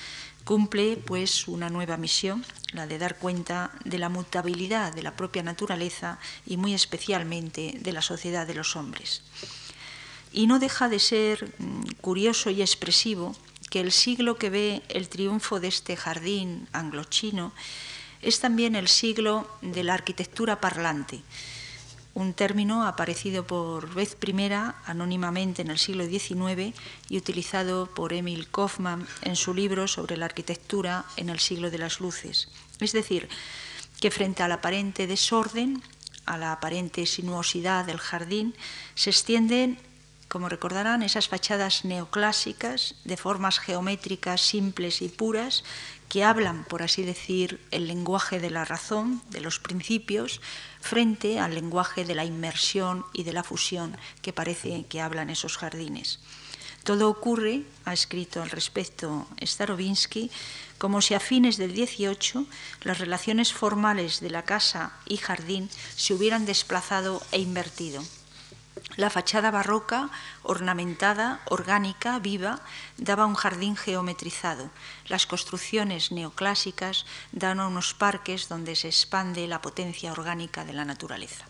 cumple pues una nueva misión, la de dar cuenta de la mutabilidad de la propia naturaleza y muy especialmente de la sociedad de los hombres. Y no deja de ser mm, curioso y expresivo que el siglo que ve el triunfo de este jardín anglo-chino es también el siglo de la arquitectura parlante, un término aparecido por vez primera anónimamente en el siglo XIX y utilizado por Emil Kaufmann en su libro sobre la arquitectura en el siglo de las luces. Es decir, que frente al aparente desorden, a la aparente sinuosidad del jardín, se extienden como recordarán, esas fachadas neoclásicas de formas geométricas simples y puras que hablan, por así decir, el lenguaje de la razón, de los principios, frente al lenguaje de la inmersión y de la fusión que parece que hablan esos jardines. Todo ocurre, ha escrito al respecto Starobinsky, como si a fines del XVIII las relaciones formales de la casa y jardín se hubieran desplazado e invertido. La fachada barroca, ornamentada, orgánica, viva, daba un jardín geometrizado. Las construcciones neoclásicas dan a unos parques donde se expande la potencia orgánica de la naturaleza.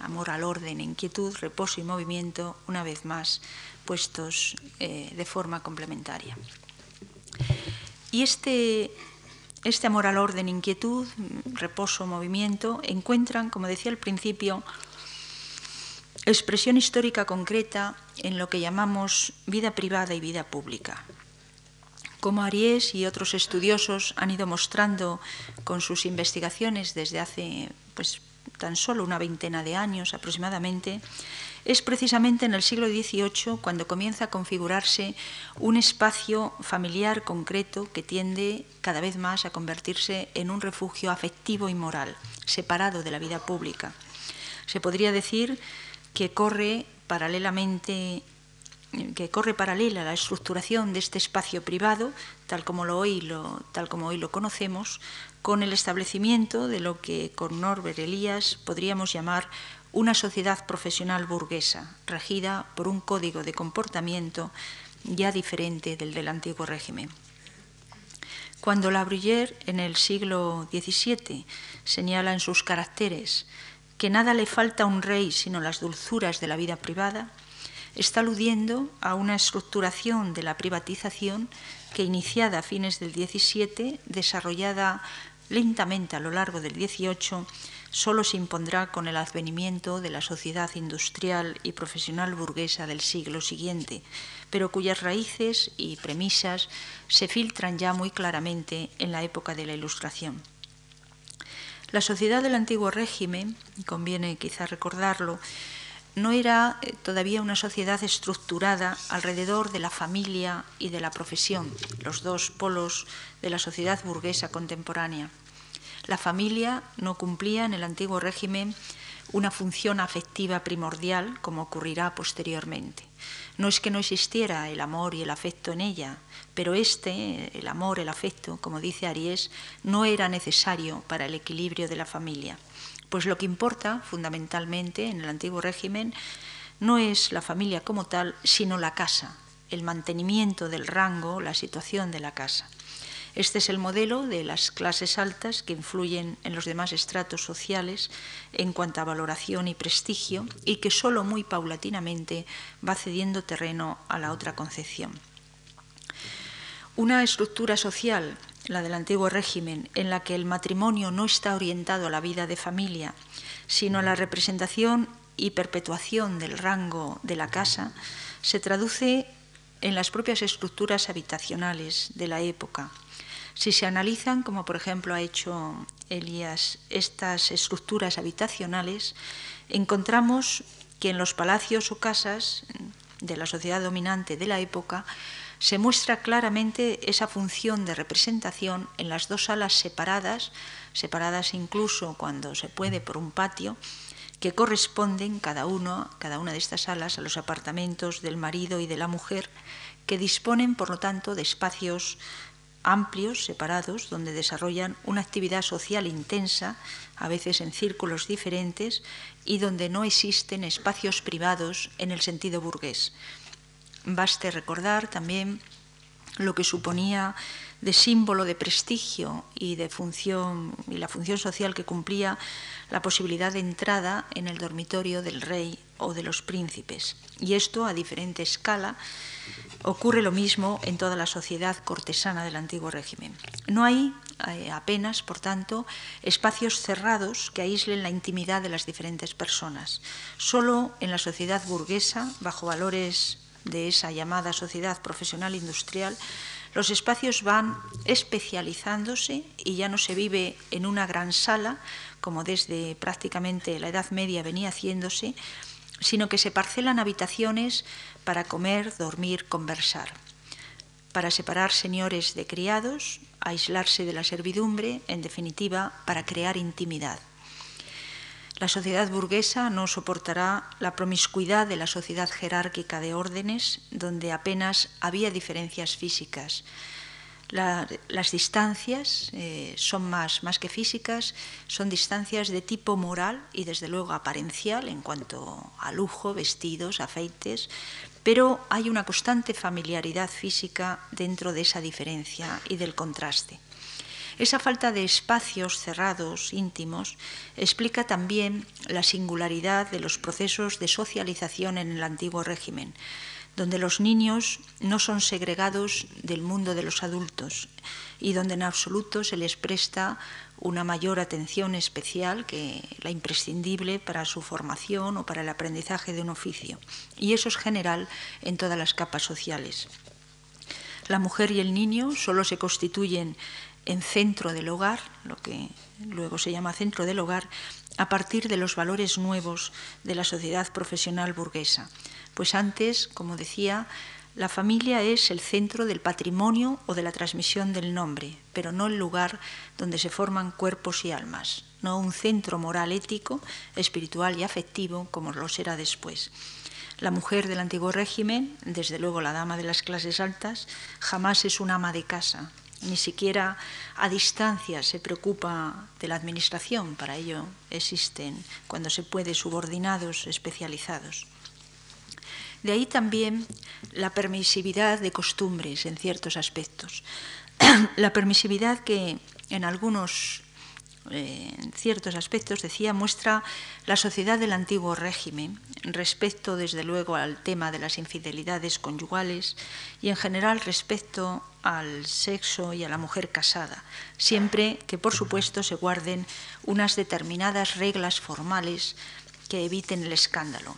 Amor al orden, inquietud, reposo y movimiento, una vez más puestos eh, de forma complementaria. Y este, este amor al orden, inquietud, reposo, movimiento, encuentran, como decía al principio, expresión histórica concreta en lo que llamamos vida privada y vida pública. Como Aries y otros estudiosos han ido mostrando con sus investigaciones desde hace pues, tan solo una veintena de años aproximadamente, es precisamente en el siglo XVIII cuando comienza a configurarse un espacio familiar concreto que tiende cada vez más a convertirse en un refugio afectivo y moral, separado de la vida pública. Se podría decir que corre paralelamente que corre paralela a la estructuración de este espacio privado, tal como, lo hoy lo, tal como hoy lo conocemos, con el establecimiento de lo que con Norbert Elias podríamos llamar una sociedad profesional burguesa, regida por un código de comportamiento ya diferente del del antiguo régimen. Cuando La Bruyère, en el siglo XVII, señala en sus caracteres que nada le falta a un rey sino las dulzuras de la vida privada, está aludiendo a una estructuración de la privatización que iniciada a fines del XVII, desarrollada lentamente a lo largo del XVIII, solo se impondrá con el advenimiento de la sociedad industrial y profesional burguesa del siglo siguiente, pero cuyas raíces y premisas se filtran ya muy claramente en la época de la Ilustración. La sociedad del antiguo régimen, conviene quizá recordarlo, no era eh, todavía una sociedad estructurada alrededor de la familia y de la profesión, los dos polos de la sociedad burguesa contemporánea. La familia no cumplía en el antiguo régimen una función afectiva primordial, como ocurrirá posteriormente. No es que no existiera el amor y el afecto en ella, pero este, el amor, el afecto, como dice Aries, no era necesario para el equilibrio de la familia. Pues lo que importa fundamentalmente en el antiguo régimen no es la familia como tal, sino la casa, el mantenimiento del rango, la situación de la casa. Este es el modelo de las clases altas que influyen en los demás estratos sociales en cuanto a valoración y prestigio y que solo muy paulatinamente va cediendo terreno a la otra concepción. Una estructura social, la del antiguo régimen, en la que el matrimonio no está orientado a la vida de familia, sino a la representación y perpetuación del rango de la casa, se traduce en las propias estructuras habitacionales de la época si se analizan, como por ejemplo ha hecho Elías, estas estructuras habitacionales, encontramos que en los palacios o casas de la sociedad dominante de la época se muestra claramente esa función de representación en las dos salas separadas, separadas incluso cuando se puede por un patio, que corresponden cada uno, cada una de estas salas a los apartamentos del marido y de la mujer, que disponen, por lo tanto, de espacios amplios, separados, donde desarrollan una actividad social intensa, a veces en círculos diferentes, y donde no existen espacios privados en el sentido burgués. Baste recordar también lo que suponía de símbolo de prestigio y de función y la función social que cumplía la posibilidad de entrada en el dormitorio del rey o de los príncipes. Y esto a diferente escala Ocurre lo mismo en toda la sociedad cortesana del antiguo régimen. No hay eh, apenas, por tanto, espacios cerrados que aíslen la intimidad de las diferentes personas. Solo en la sociedad burguesa, bajo valores de esa llamada sociedad profesional industrial, los espacios van especializándose y ya no se vive en una gran sala, como desde prácticamente la Edad Media venía haciéndose, sino que se parcelan habitaciones para comer, dormir, conversar, para separar señores de criados, aislarse de la servidumbre, en definitiva, para crear intimidad. La sociedad burguesa no soportará la promiscuidad de la sociedad jerárquica de órdenes, donde apenas había diferencias físicas, las distancias eh, son más, más que físicas, son distancias de tipo moral y desde luego aparencial en cuanto a lujo, vestidos, afeites, pero hay una constante familiaridad física dentro de esa diferencia y del contraste. Esa falta de espacios cerrados, íntimos, explica también la singularidad de los procesos de socialización en el antiguo régimen, donde los niños no son segregados del mundo de los adultos y donde en absoluto se les presta una mayor atención especial que la imprescindible para su formación o para el aprendizaje de un oficio. Y eso es general en todas las capas sociales. La mujer y el niño solo se constituyen en centro del hogar, lo que luego se llama centro del hogar, a partir de los valores nuevos de la sociedad profesional burguesa. Pues antes, como decía, la familia es el centro del patrimonio o de la transmisión del nombre, pero no el lugar donde se forman cuerpos y almas, no un centro moral, ético, espiritual y afectivo como lo será después. La mujer del antiguo régimen, desde luego la dama de las clases altas, jamás es un ama de casa, ni siquiera a distancia se preocupa de la administración, para ello existen, cuando se puede, subordinados especializados. De ahí también la permisividad de costumbres en ciertos aspectos. la permisividad que en algunos eh, ciertos aspectos, decía, muestra la sociedad del antiguo régimen respecto, desde luego, al tema de las infidelidades conyugales y, en general, respecto al sexo y a la mujer casada, siempre que, por supuesto, se guarden unas determinadas reglas formales que eviten el escándalo.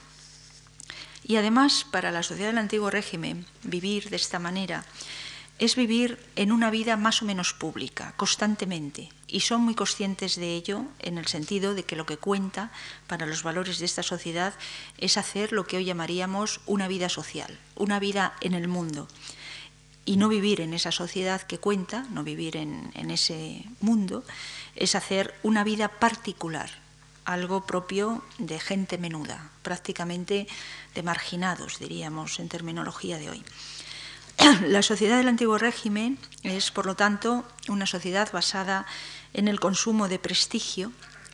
Y además, para la sociedad del antiguo régimen, vivir de esta manera es vivir en una vida más o menos pública, constantemente, y son muy conscientes de ello en el sentido de que lo que cuenta para los valores de esta sociedad es hacer lo que hoy llamaríamos una vida social, una vida en el mundo, y no vivir en esa sociedad que cuenta, no vivir en, ese mundo, es hacer una vida particular, algo propio de gente menuda, prácticamente de marginados, diríamos en terminología de hoy. La sociedad del antiguo régimen es, por lo tanto, una sociedad basada en el consumo de prestigio,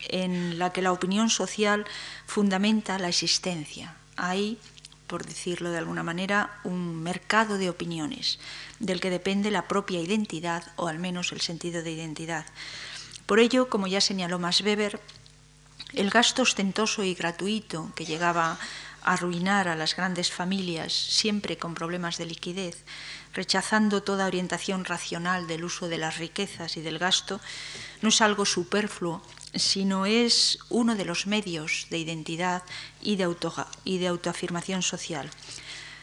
en la que la opinión social fundamenta la existencia. Hay por decirlo de alguna manera, un mercado de opiniones, del que depende la propia identidad o al menos el sentido de identidad. Por ello, como ya señaló Max Weber, el gasto ostentoso y gratuito que llegaba a arruinar a las grandes familias, siempre con problemas de liquidez, rechazando toda orientación racional del uso de las riquezas y del gasto, no es algo superfluo, sino es uno de los medios de identidad y de, y de autoafirmación social.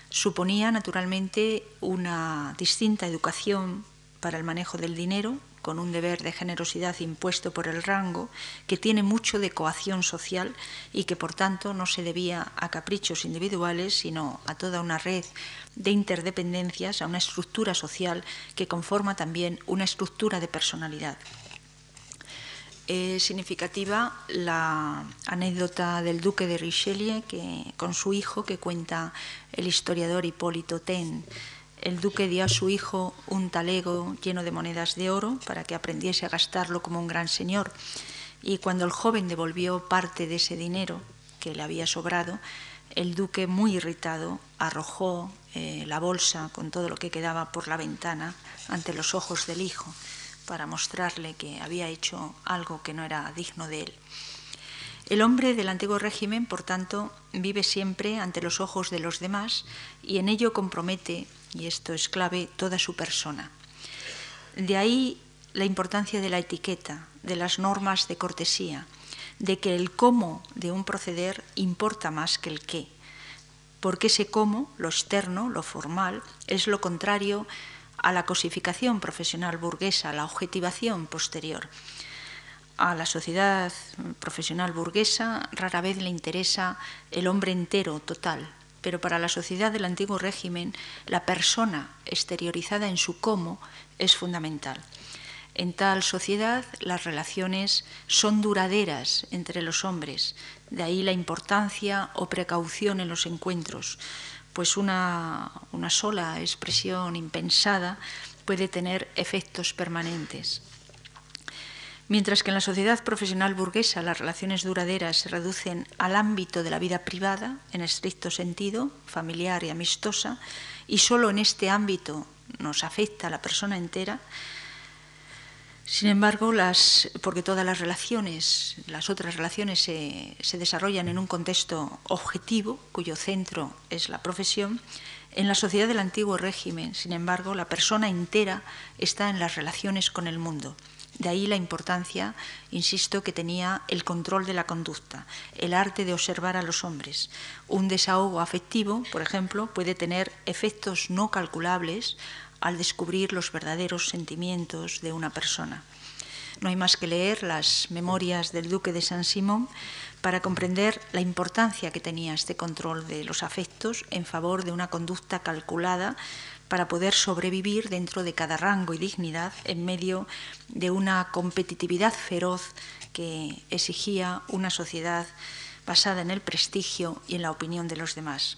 Suponía, naturalmente, una distinta educación para el manejo del dinero, con un deber de generosidad impuesto por el rango, que tiene mucho de coacción social y que por tanto no se debía a caprichos individuales, sino a toda una red de interdependencias, a una estructura social que conforma también una estructura de personalidad. Es significativa la anécdota del duque de Richelieu que, con su hijo que cuenta el historiador Hipólito Ten el duque dio a su hijo un talego lleno de monedas de oro para que aprendiese a gastarlo como un gran señor. Y cuando el joven devolvió parte de ese dinero que le había sobrado, el duque, muy irritado, arrojó eh, la bolsa con todo lo que quedaba por la ventana ante los ojos del hijo para mostrarle que había hecho algo que no era digno de él. El hombre del antiguo régimen, por tanto, vive siempre ante los ojos de los demás y en ello compromete y esto es clave, toda su persona. De ahí la importancia de la etiqueta, de las normas de cortesía, de que el cómo de un proceder importa más que el qué, porque ese cómo, lo externo, lo formal, es lo contrario a la cosificación profesional burguesa, a la objetivación posterior. A la sociedad profesional burguesa rara vez le interesa el hombre entero, total, pero para la sociedad del antiguo régimen la persona exteriorizada en su cómo es fundamental. En tal sociedad las relaciones son duraderas entre los hombres, de ahí la importancia o precaución en los encuentros, pues una, una sola expresión impensada puede tener efectos permanentes. Mientras que en la sociedad profesional burguesa las relaciones duraderas se reducen al ámbito de la vida privada, en estricto sentido, familiar y amistosa, y solo en este ámbito nos afecta a la persona entera, sin embargo, porque todas las relaciones, las otras relaciones se desarrollan en un contexto objetivo, cuyo centro es la profesión, en la sociedad del antiguo régimen, sin embargo, la persona entera está en las relaciones con el mundo de ahí la importancia, insisto, que tenía el control de la conducta, el arte de observar a los hombres. Un desahogo afectivo, por ejemplo, puede tener efectos no calculables al descubrir los verdaderos sentimientos de una persona. No hay más que leer las memorias del duque de San Simón para comprender la importancia que tenía este control de los afectos en favor de una conducta calculada para poder sobrevivir dentro de cada rango y dignidad en medio de una competitividad feroz que exigía una sociedad basada en el prestigio y en la opinión de los demás.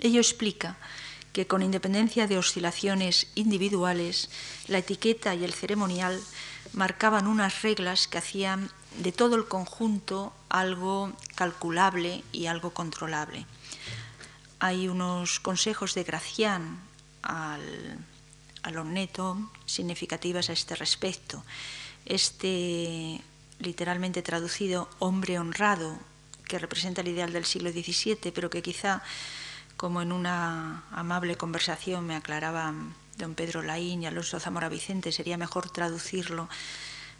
Ello explica que con independencia de oscilaciones individuales, la etiqueta y el ceremonial marcaban unas reglas que hacían de todo el conjunto algo calculable y algo controlable. Hay unos consejos de Gracián al, al significativas a este respecto. Este literalmente traducido hombre honrado, que representa el ideal del siglo XVII, pero que quizá, como en una amable conversación me aclaraba don Pedro Laín y Alonso Zamora Vicente, sería mejor traducirlo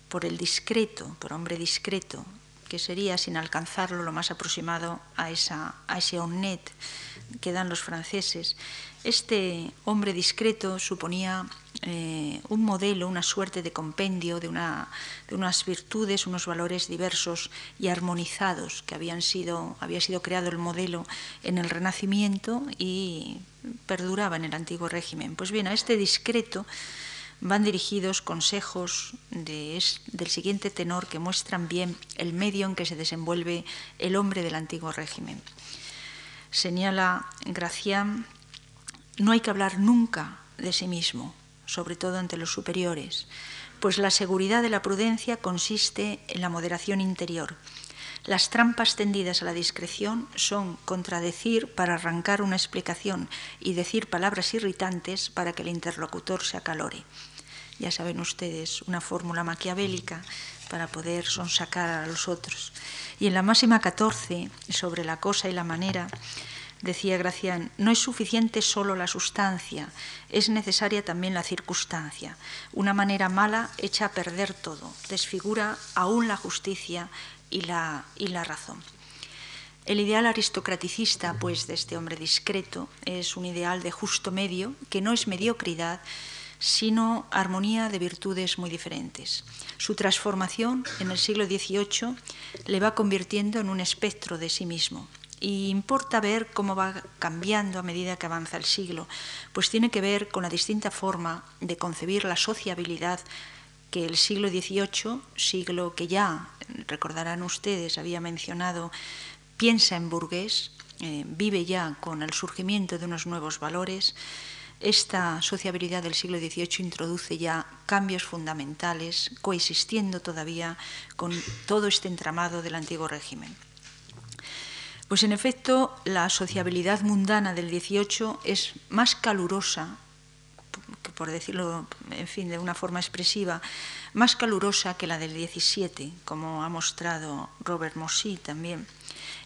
por el discreto, por hombre discreto, que sería, sin alcanzarlo, lo más aproximado a, esa, a ese honnête que dan los franceses. Este hombre discreto suponía eh, un modelo, una suerte de compendio de, una, de, unas virtudes, unos valores diversos y armonizados que había sido creado el modelo en el Renacimiento y perduraba en el antiguo régimen. Pues bien, a este discreto van dirigidos consejos de, del siguiente tenor que muestran bien el medio en que se desenvuelve el hombre del antiguo régimen. Señala Gracián no hay que hablar nunca de sí mismo, sobre todo ante los superiores, pues la seguridad de la prudencia consiste en la moderación interior. Las trampas tendidas a la discreción son contradecir para arrancar una explicación y decir palabras irritantes para que el interlocutor se acalore. Ya saben ustedes, una fórmula maquiavélica para poder sonsacar a los otros. Y en la máxima 14, sobre la cosa y la manera, decía Gracián, no es suficiente solo la sustancia, es necesaria también la circunstancia. Una manera mala echa a perder todo, desfigura aún la justicia y la, y la razón. El ideal aristocraticista, pues, de este hombre discreto es un ideal de justo medio, que no es mediocridad, sino armonía de virtudes muy diferentes. Su transformación en el siglo XVIII le va convirtiendo en un espectro de sí mismo, y importa ver cómo va cambiando a medida que avanza el siglo, pues tiene que ver con la distinta forma de concebir la sociabilidad que el siglo XVIII, siglo que ya, recordarán ustedes, había mencionado, piensa en burgués, eh, vive ya con el surgimiento de unos nuevos valores, esta sociabilidad del siglo XVIII introduce ya cambios fundamentales, coexistiendo todavía con todo este entramado del antiguo régimen. Pues en efecto, la sociabilidad mundana del XVIII es más calurosa, por decirlo en fin, de una forma expresiva, más calurosa que la del XVII, como ha mostrado Robert Mossy también.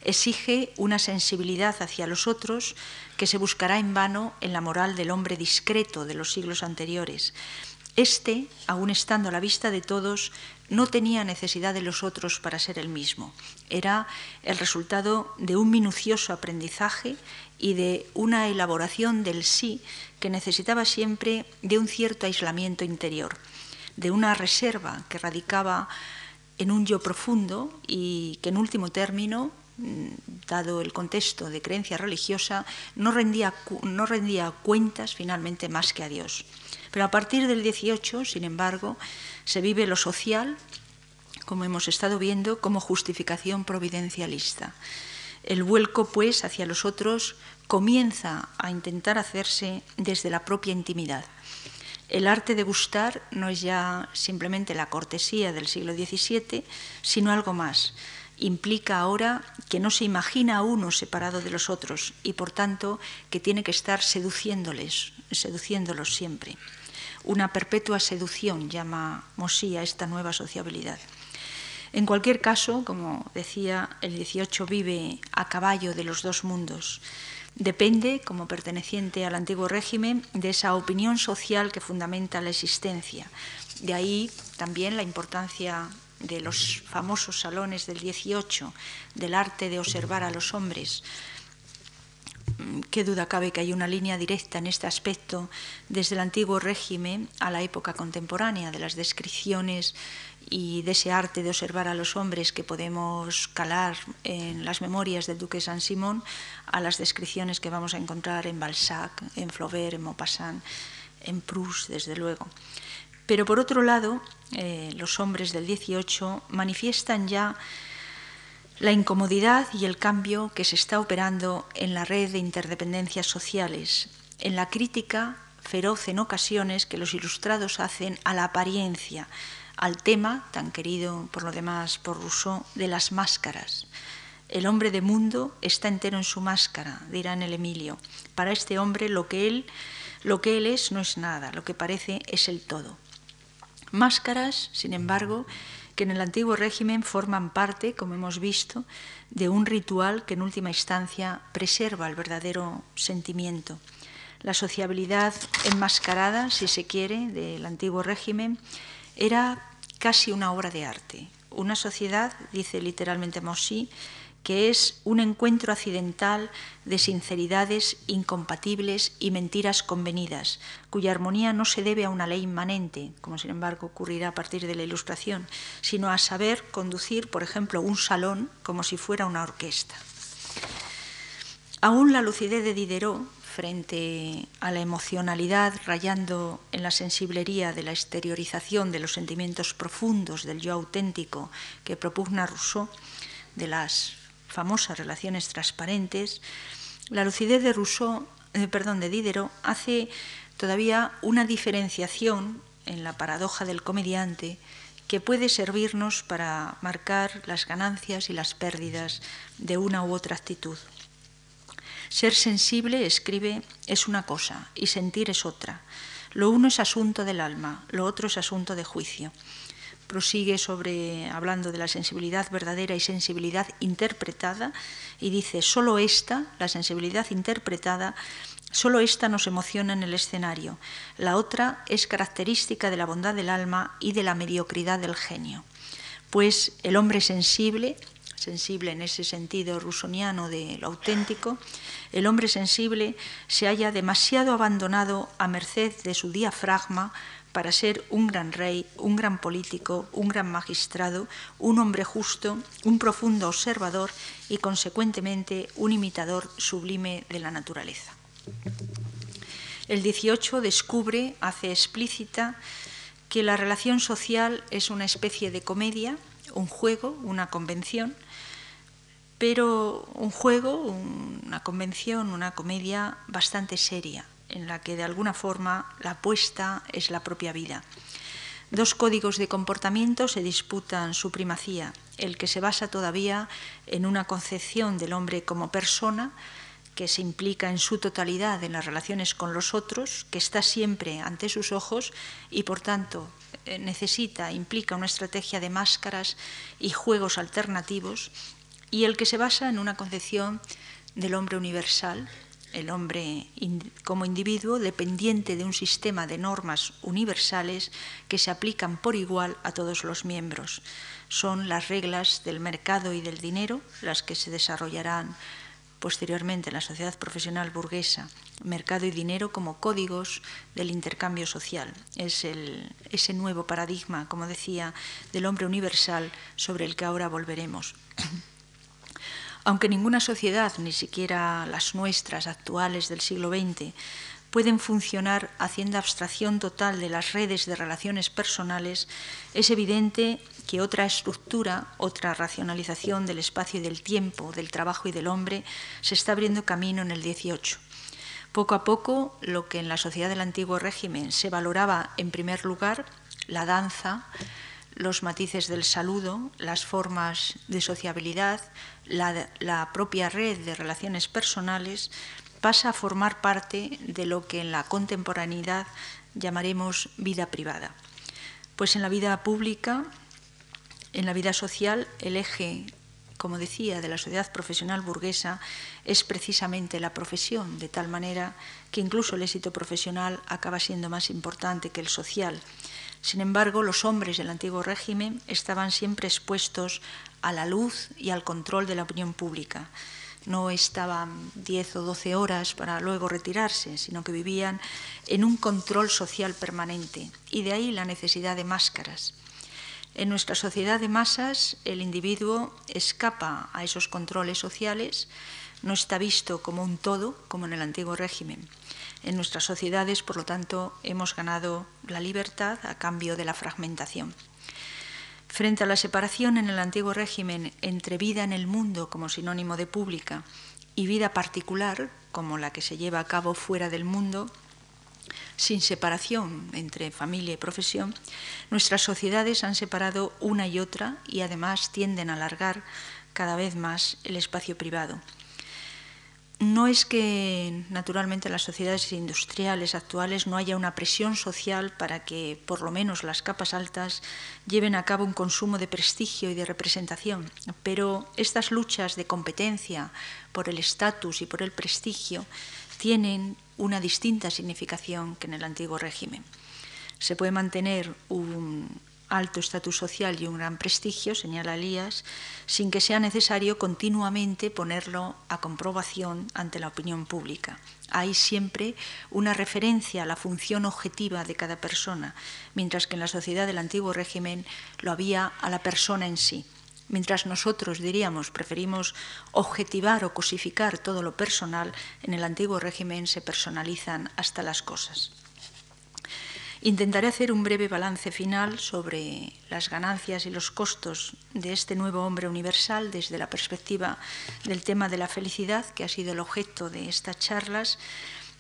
Exige una sensibilidad hacia los otros que se buscará en vano en la moral del hombre discreto de los siglos anteriores. Este, aun estando a la vista de todos, no tenía necesidad de los otros para ser el mismo. Era el resultado de un minucioso aprendizaje y de una elaboración del sí que necesitaba siempre de un cierto aislamiento interior, de una reserva que radicaba en un yo profundo y que en último término mm, dado el contexto de creencia religiosa, no rendía, no rendía cuentas finalmente más que a Dios. Pero a partir del 18, sin embargo, se vive lo social, como hemos estado viendo, como justificación providencialista. El vuelco, pues, hacia los otros comienza a intentar hacerse desde la propia intimidad. El arte de gustar no es ya simplemente la cortesía del siglo XVII, sino algo más. Implica ahora que no se imagina a uno separado de los otros y, por tanto, que tiene que estar seduciéndoles, seduciéndolos siempre. Una perpetua seducción llama Mosí a esta nueva sociabilidad. En cualquier caso, como decía, el 18 vive a caballo de los dos mundos. Depende, como perteneciente al antiguo régimen, de esa opinión social que fundamenta la existencia. De ahí también la importancia de los famosos salones del 18, del arte de observar a los hombres, qué duda cabe que hay una línea directa en este aspecto desde el antiguo régimen a la época contemporánea, de las descripciones y de ese arte de observar a los hombres que podemos calar en las memorias del duque San Simón a las descripciones que vamos a encontrar en Balzac, en Flaubert, en Maupassant, en Proust, desde luego. Pero por otro lado, eh, los hombres del 18 manifiestan ya la incomodidad y el cambio que se está operando en la red de interdependencias sociales, en la crítica feroz en ocasiones que los ilustrados hacen a la apariencia, al tema, tan querido por lo demás por Rousseau, de las máscaras. El hombre de mundo está entero en su máscara, dirá en el Emilio. Para este hombre lo que él, lo que él es no es nada, lo que parece es el todo. Máscaras, sin embargo, que en el antiguo régimen forman parte, como hemos visto, de un ritual que en última instancia preserva el verdadero sentimiento. La sociabilidad enmascarada, si se quiere, del antiguo régimen era casi una obra de arte. Una sociedad, dice literalmente Mossy, que es un encuentro accidental de sinceridades incompatibles y mentiras convenidas, cuya armonía no se debe a una ley inmanente, como sin embargo ocurrirá a partir de la Ilustración, sino a saber conducir, por ejemplo, un salón como si fuera una orquesta. Aún la lucidez de Diderot, frente a la emocionalidad rayando en la sensiblería de la exteriorización de los sentimientos profundos del yo auténtico que propugna Rousseau, de las famosas relaciones transparentes, la lucidez de Rousseau, eh, perdón, de Diderot hace todavía una diferenciación en la paradoja del comediante que puede servirnos para marcar las ganancias y las pérdidas de una u otra actitud. Ser sensible, escribe, es una cosa y sentir es otra. Lo uno es asunto del alma, lo otro es asunto de juicio. Prosigue sobre hablando de la sensibilidad verdadera y sensibilidad interpretada y dice, solo esta, la sensibilidad interpretada, solo esta nos emociona en el escenario. La otra es característica de la bondad del alma y de la mediocridad del genio. Pues el hombre sensible sensible en ese sentido rusoniano de lo auténtico, el hombre sensible se halla demasiado abandonado a merced de su diafragma para ser un gran rey, un gran político, un gran magistrado, un hombre justo, un profundo observador y, consecuentemente, un imitador sublime de la naturaleza. El 18 descubre, hace explícita, que la relación social es una especie de comedia, un juego, una convención, pero un juego, una convención, una comedia bastante seria, en la que de alguna forma la apuesta es la propia vida. Dos códigos de comportamiento se disputan su primacía, el que se basa todavía en una concepción del hombre como persona, que se implica en su totalidad en las relaciones con los otros, que está siempre ante sus ojos y por tanto eh, necesita, implica una estrategia de máscaras y juegos alternativos y el que se basa en una concepción del hombre universal, el hombre como individuo dependiente de un sistema de normas universales que se aplican por igual a todos los miembros. Son las reglas del mercado y del dinero las que se desarrollarán posteriormente en la sociedad profesional burguesa, mercado y dinero como códigos del intercambio social. Es ese nuevo paradigma, como decía, del hombre universal sobre el que ahora volveremos. Aunque ninguna sociedad, ni siquiera las nuestras actuales del siglo XX, pueden funcionar haciendo abstracción total de las redes de relaciones personales, es evidente que otra estructura, otra racionalización del espacio y del tiempo, del trabajo y del hombre, se está abriendo camino en el XVIII. Poco a poco, lo que en la sociedad del antiguo régimen se valoraba en primer lugar, la danza, los matices del saludo, las formas de sociabilidad, la, propia red de relaciones personales, pasa a formar parte de lo que en la contemporaneidad llamaremos vida privada. Pues en la vida pública, en la vida social, el eje, como decía, de la sociedad profesional burguesa es precisamente la profesión, de tal manera que incluso el éxito profesional acaba siendo más importante que el social sin embargo, los hombres del antiguo régimen estaban siempre expuestos a la luz y al control de la opinión pública. No estaban 10 o 12 horas para luego retirarse, sino que vivían en un control social permanente. Y de ahí la necesidad de máscaras. En nuestra sociedad de masas, el individuo escapa a esos controles sociales, no está visto como un todo, como en el antiguo régimen en nuestras sociedades, por lo tanto, hemos ganado la libertad a cambio de la fragmentación. Frente a la separación en el antiguo régimen entre vida en el mundo como sinónimo de pública y vida particular como la que se lleva a cabo fuera del mundo, sin separación entre familia y profesión, nuestras sociedades han separado una y otra y además tienden a alargar cada vez más el espacio privado no es que naturalmente en las sociedades industriales actuales no haya una presión social para que por lo menos las capas altas lleven a cabo un consumo de prestigio y de representación, pero estas luchas de competencia por el estatus y por el prestigio tienen una distinta significación que en el antiguo régimen. Se puede mantener un alto estatus social y un gran prestigio, señala Elías, sin que sea necesario continuamente ponerlo a comprobación ante la opinión pública. Hay siempre una referencia a la función objetiva de cada persona, mientras que en la sociedad del antiguo régimen lo había a la persona en sí. Mientras nosotros diríamos preferimos objetivar o cosificar todo lo personal, en el antiguo régimen se personalizan hasta las cosas. Intentaré hacer un breve balance final sobre las ganancias y los costos de este nuevo hombre universal desde la perspectiva del tema de la felicidad, que ha sido el objeto de estas charlas,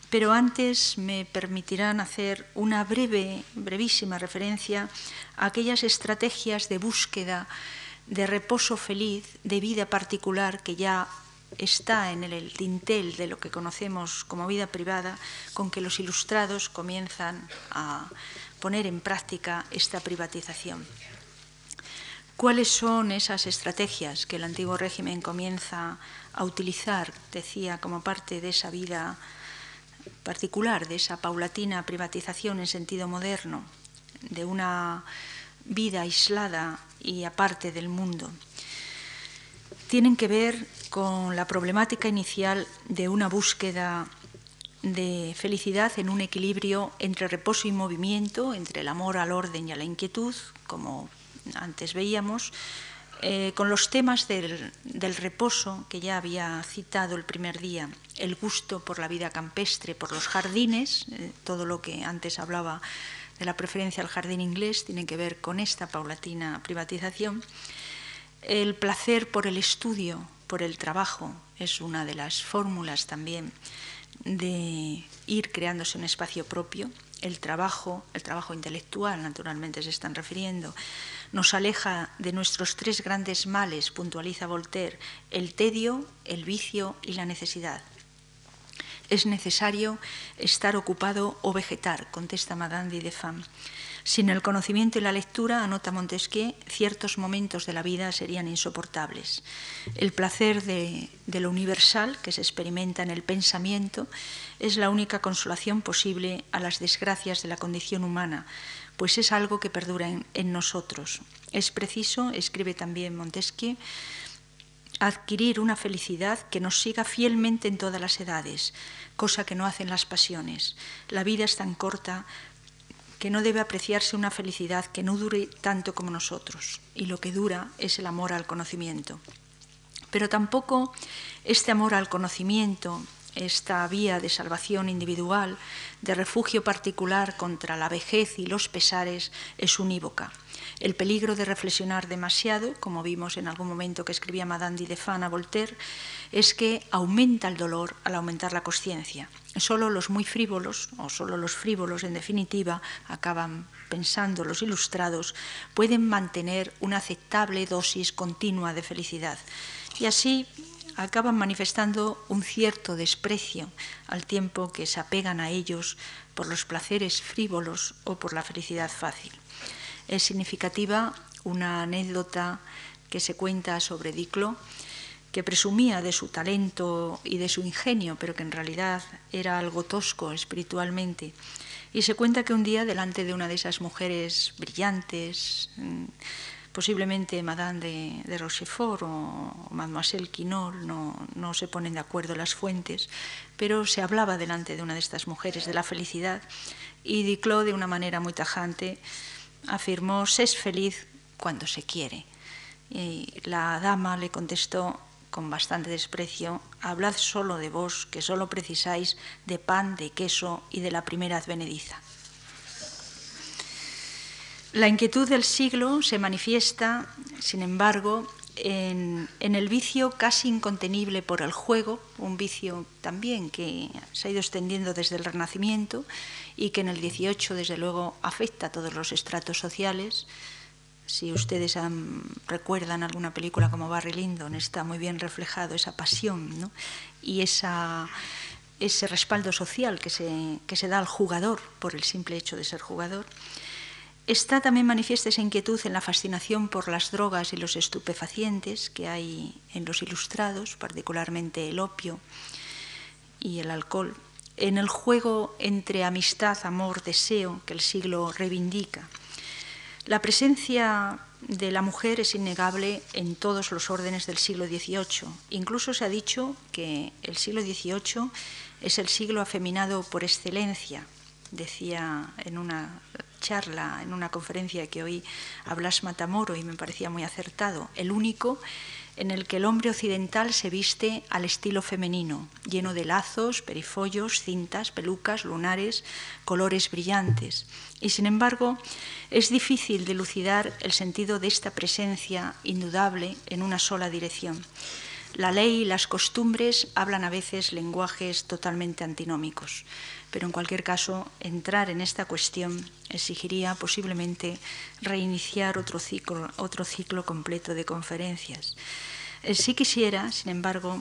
Pero antes me permitirán hacer una breve, brevísima referencia a aquellas estrategias de búsqueda de reposo feliz, de vida particular que ya está en el tintel de lo que conocemos como vida privada, con que los ilustrados comienzan a poner en práctica esta privatización. ¿Cuáles son esas estrategias que el antiguo régimen comienza a utilizar, decía, como parte de esa vida particular, de esa paulatina privatización en sentido moderno, de una vida aislada y aparte del mundo? Tienen que ver con la problemática inicial de una búsqueda de felicidad en un equilibrio entre reposo y movimiento, entre el amor al orden y a la inquietud, como antes veíamos, eh, con los temas del, reposo que ya había citado el primer día, el gusto por la vida campestre, por los jardines, eh, todo lo que antes hablaba de la preferencia al jardín inglés tiene que ver con esta paulatina privatización, el placer por el estudio, por el trabajo, es una de las fórmulas también de ir creándose un espacio propio. El trabajo, el trabajo intelectual, naturalmente se están refiriendo, nos aleja de nuestros tres grandes males, puntualiza Voltaire, el tedio, el vicio y la necesidad. Es necesario estar ocupado o vegetar, contesta Madame de Defam. Sin el conocimiento y la lectura, anota Montesquieu, ciertos momentos de la vida serían insoportables. El placer de, lo universal que se experimenta en el pensamiento es la única consolación posible a las desgracias de la condición humana, pues es algo que perdura en nosotros. Es preciso, escribe también Montesquieu, adquirir una felicidad que nos siga fielmente en todas las edades, cosa que no hacen las pasiones. La vida es tan corta que no debe apreciarse una felicidad que no dure tanto como nosotros, y lo que dura es el amor al conocimiento. Pero tampoco este amor al conocimiento, esta vía de salvación individual, de refugio particular contra la vejez y los pesares, es unívoca. El peligro de reflexionar demasiado, como vimos en algún momento que escribía Madame de a Voltaire, es que aumenta el dolor al aumentar la conciencia. Solo los muy frívolos, o solo los frívolos en definitiva, acaban pensando los ilustrados, pueden mantener una aceptable dosis continua de felicidad. Y así acaban manifestando un cierto desprecio al tiempo que se apegan a ellos por los placeres frívolos o por la felicidad fácil. Es significativa una anécdota que se cuenta sobre Diclo, que presumía de su talento y de su ingenio, pero que en realidad era algo tosco espiritualmente. Y se cuenta que un día, delante de una de esas mujeres brillantes, mm, posiblemente Madame de, Rochefort o, Mademoiselle Quinol, no, no se ponen de acuerdo las fuentes, pero se hablaba delante de una de estas mujeres de la felicidad y Diclo, de una manera muy tajante, afirmó, se es feliz cuando se quiere. Y la dama le contestó con bastante desprecio, hablad solo de vos, que solo precisáis de pan, de queso y de la primera advenediza. La inquietud del siglo se manifiesta, sin embargo, en, el vicio casi incontenible por el juego, un vicio también que se ha ido extendiendo desde el Renacimiento y que en el 18 desde luego afecta a todos los estratos sociales. Si ustedes recuerdan alguna película como Barry Lyndon, está muy bien reflejado esa pasión y esa, ese respaldo social que se, que se da al jugador por el simple hecho de ser jugador. Está también manifiesta esa inquietud en la fascinación por las drogas y los estupefacientes que hay en los ilustrados, particularmente el opio y el alcohol en el juego entre amistad, amor, deseo que el siglo reivindica. La presencia de la mujer es innegable en todos los órdenes del siglo XVIII. Incluso se ha dicho que el siglo XVIII es el siglo afeminado por excelencia. Decía en una charla, en una conferencia que oí a Blas Matamoro y me parecía muy acertado, el único en el que el hombre occidental se viste al estilo femenino, lleno de lazos, perifollos, cintas, pelucas, lunares, colores brillantes. Y sin embargo, es difícil dilucidar el sentido de esta presencia indudable en una sola dirección. La ley y las costumbres hablan a veces lenguajes totalmente antinómicos, pero en cualquier caso, entrar en esta cuestión exigiría posiblemente reiniciar otro ciclo, completo de conferencias. Eh, sí quisiera, sin embargo,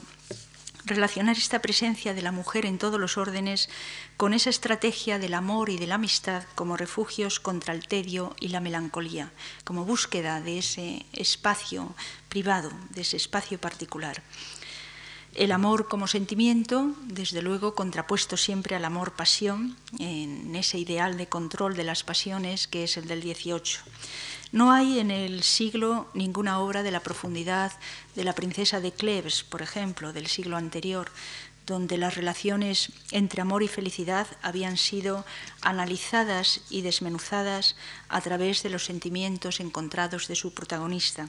relacionar esta presencia de la mujer en todos los órdenes con esa estrategia del amor y de la amistad como refugios contra el tedio y la melancolía, como búsqueda de ese espacio privado, de ese espacio particular. El amor como sentimiento, desde luego, contrapuesto siempre al amor-pasión, en ese ideal de control de las pasiones que es el del 18. No hay en el siglo ninguna obra de la profundidad de la princesa de Cleves, por ejemplo, del siglo anterior, donde las relaciones entre amor y felicidad habían sido analizadas y desmenuzadas a través de los sentimientos encontrados de su protagonista.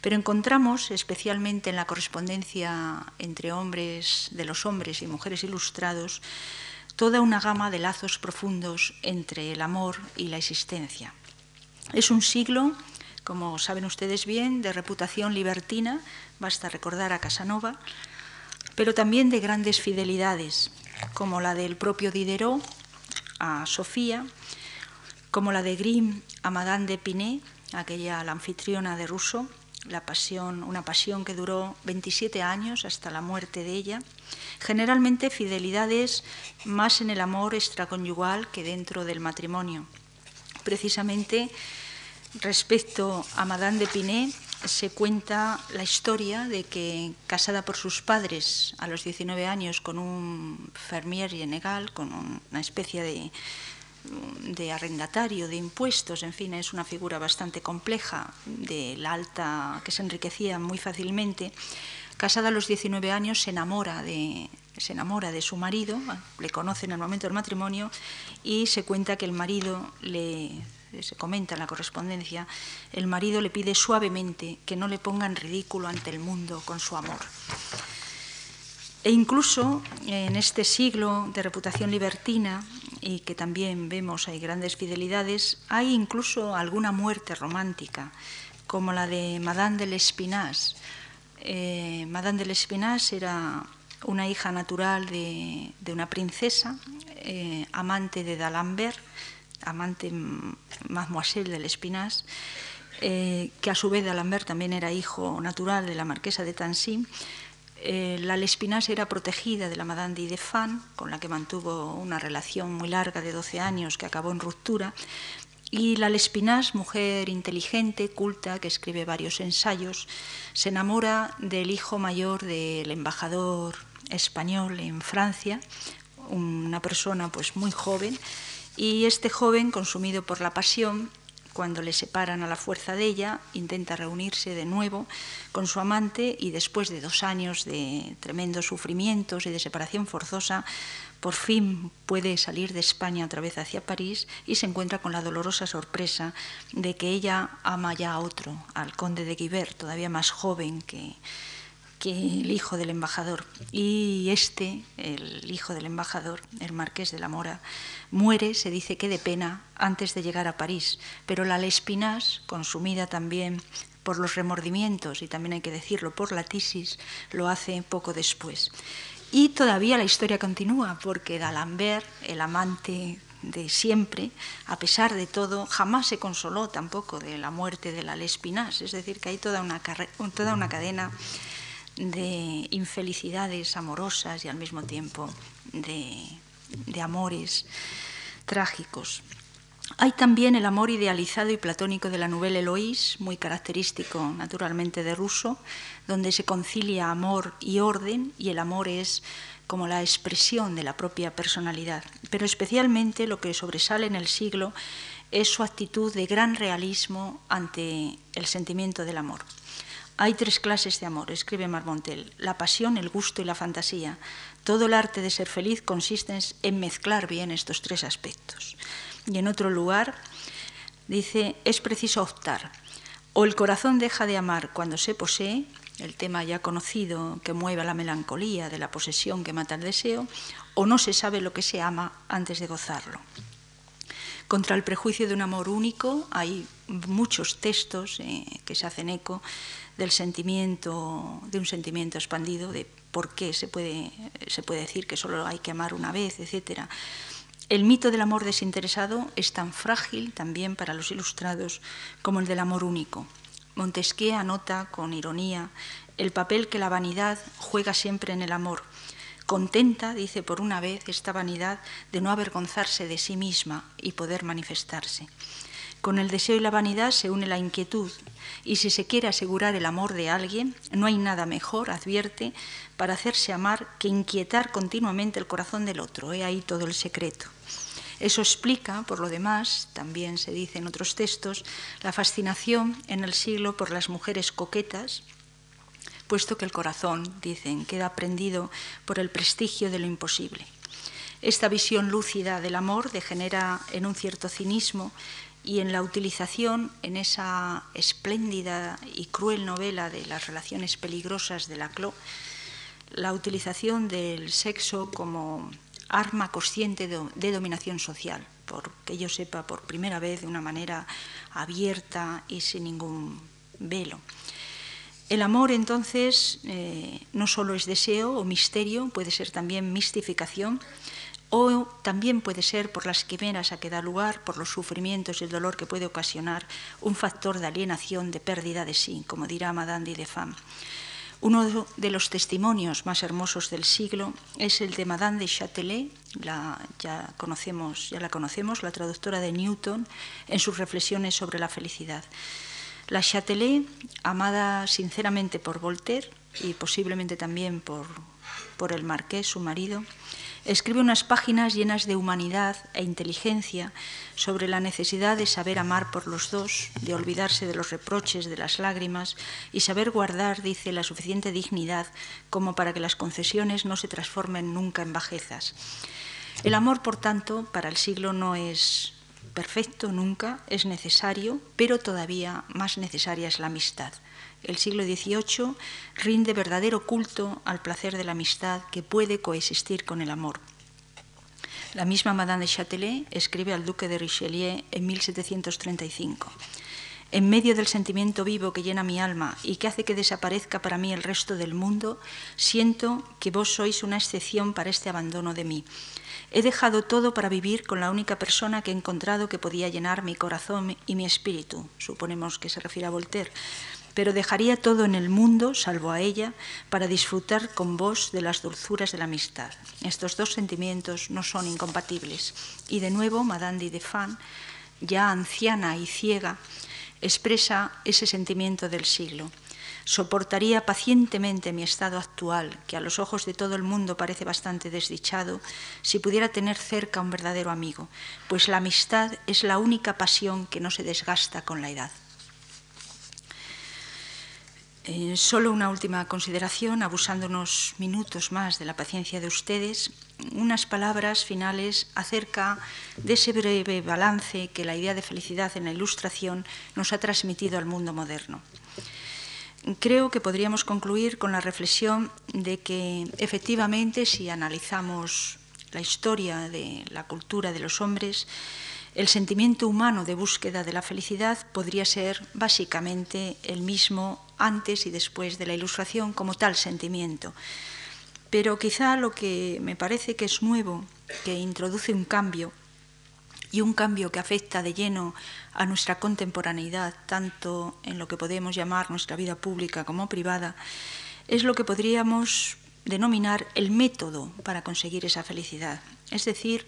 Pero encontramos, especialmente en la correspondencia entre hombres, de los hombres y mujeres ilustrados, toda una gama de lazos profundos entre el amor y la existencia. Es un siglo, como saben ustedes bien, de reputación libertina, basta recordar a Casanova, pero también de grandes fidelidades, como la del propio Diderot a Sofía, como la de Grimm a Madame de Pinet, aquella la anfitriona de Rousseau, la pasión, una pasión que duró 27 años hasta la muerte de ella. Generalmente fidelidades más en el amor extraconyugal que dentro del matrimonio precisamente respecto a Madame de Pinet se cuenta la historia de que casada por sus padres a los 19 años con un fermier yenegal, con una especie de, de arrendatario de impuestos, en fin, es una figura bastante compleja de la alta que se enriquecía muy fácilmente. Casada a los 19 años se enamora de, se enamora de su marido, le conoce en el momento del matrimonio y se cuenta que el marido le se comenta en la correspondencia, el marido le pide suavemente que no le ponga en ridículo ante el mundo con su amor. E incluso en este siglo de reputación libertina, y que también vemos hay grandes fidelidades, hay incluso alguna muerte romántica, como la de Madame de l'Espinasse. Eh, Madame de l'Espinasse era una hija natural de, una princesa, eh, amante de D'Alembert, amante mademoiselle del Espinás, eh, que a su vez D'Alembert también era hijo natural de la marquesa de Tancy. Eh, la Lespinás era protegida de la Madame de Idefan, con la que mantuvo una relación muy larga de 12 años que acabó en ruptura. Y la Lespinás, mujer inteligente, culta, que escribe varios ensayos, se enamora del hijo mayor del embajador español en Francia, una persona pues muy joven, y este joven, consumido por la pasión, cuando le separan a la fuerza de ella, intenta reunirse de nuevo con su amante y después de dos años de tremendos sufrimientos y de separación forzosa, por fin puede salir de España otra vez hacia París y se encuentra con la dolorosa sorpresa de que ella ama ya a otro, al conde de Guibert, todavía más joven que, que el hijo del embajador. Y este, el hijo del embajador, el marqués de la Mora, muere, se dice que de pena, antes de llegar a París. Pero la Lespinas, consumida también por los remordimientos y también hay que decirlo por la tisis, lo hace poco después. Y todavía la historia continúa porque D'Alembert, el amante de siempre, a pesar de todo, jamás se consoló tampoco de la muerte de la Lespinas. Es decir, que hay toda una, toda una cadena de infelicidades amorosas y al mismo tiempo de, amores trágicos. Hay también el amor idealizado y platónico de la novela Eloís, muy característico naturalmente de Ruso, donde se concilia amor y orden y el amor es como la expresión de la propia personalidad. Pero especialmente lo que sobresale en el siglo es su actitud de gran realismo ante el sentimiento del amor. Hay tres clases de amor, escribe Marmontel, la pasión, el gusto y la fantasía. Todo el arte de ser feliz consiste en mezclar bien estos tres aspectos. Y en otro lugar dice, es preciso optar. O el corazón deja de amar cuando se posee, el tema ya conocido que mueve a la melancolía de la posesión que mata el deseo, o no se sabe lo que se ama antes de gozarlo. Contra el prejuicio de un amor único hay muchos textos eh, que se hacen eco del sentimiento, de un sentimiento expandido, de por qué se puede, se puede decir que solo hay que amar una vez, etc. El mito del amor desinteresado es tan frágil también para los ilustrados como el del amor único. Montesquieu anota con ironía el papel que la vanidad juega siempre en el amor. Contenta, dice por una vez, esta vanidad de no avergonzarse de sí misma y poder manifestarse. Con el deseo y la vanidad se une la inquietud, y si se quiere asegurar el amor de alguien, no hay nada mejor, advierte, para hacerse amar que inquietar continuamente el corazón del otro. He ahí todo el secreto. Eso explica, por lo demás, también se dice en otros textos, la fascinación en el siglo por las mujeres coquetas, puesto que el corazón, dicen, queda prendido por el prestigio de lo imposible. Esta visión lúcida del amor degenera en un cierto cinismo y en la utilización, en esa espléndida y cruel novela de las relaciones peligrosas de Laclos, la utilización del sexo como arma consciente de, dominación social, porque yo sepa por primera vez de una manera abierta y sin ningún velo. El amor entonces eh, no solo es deseo o misterio, puede ser también mistificación, o también puede ser por las quimeras a que da lugar, por los sufrimientos y el dolor que puede ocasionar, un factor de alienación, de pérdida de sí, como dirá Madame de Femme. Uno de los testimonios más hermosos del siglo es el de Madame de Châtelet, ya, conocemos, la conocemos, la traductora de Newton, en sus reflexiones sobre la felicidad. La Châtelet, amada sinceramente por Voltaire y posiblemente también por, por el marqués, su marido, escribe unas páginas llenas de humanidad e inteligencia sobre la necesidad de saber amar por los dos, de olvidarse de los reproches, de las lágrimas y saber guardar, dice, la suficiente dignidad como para que las concesiones no se transformen nunca en bajezas. El amor, por tanto, para el siglo no es perfecto nunca, es necesario, pero todavía más necesaria es la amistad el siglo XVIII rinde verdadero culto al placer de la amistad que puede coexistir con el amor. La misma Madame de Châtelet escribe al duque de Richelieu en 1735. En medio del sentimiento vivo que llena mi alma y que hace que desaparezca para mí el resto del mundo, siento que vos sois una excepción para este abandono de mí. He dejado todo para vivir con la única persona que he encontrado que podía llenar mi corazón y mi espíritu. Suponemos que se refiere a Voltaire pero dejaría todo en el mundo, salvo a ella, para disfrutar con vos de las dulzuras de la amistad. Estos dos sentimientos no son incompatibles. Y de nuevo, Madame de Fan, ya anciana y ciega, expresa ese sentimiento del siglo. Soportaría pacientemente mi estado actual, que a los ojos de todo el mundo parece bastante desdichado, si pudiera tener cerca un verdadero amigo, pues la amistad es la única pasión que no se desgasta con la edad. Eh, solo una última consideración, abusando unos minutos más de la paciencia de ustedes, unas palabras finales acerca de ese breve balance que la idea de felicidad en la ilustración nos ha transmitido al mundo moderno. Creo que podríamos concluir con la reflexión de que efectivamente si analizamos la historia de la cultura de los hombres, el sentimiento humano de búsqueda de la felicidad podría ser básicamente el mismo antes y después de la ilustración como tal sentimiento. Pero quizá lo que me parece que es nuevo, que introduce un cambio, y un cambio que afecta de lleno a nuestra contemporaneidad, tanto en lo que podemos llamar nuestra vida pública como privada, es lo que podríamos denominar el método para conseguir esa felicidad. Es decir,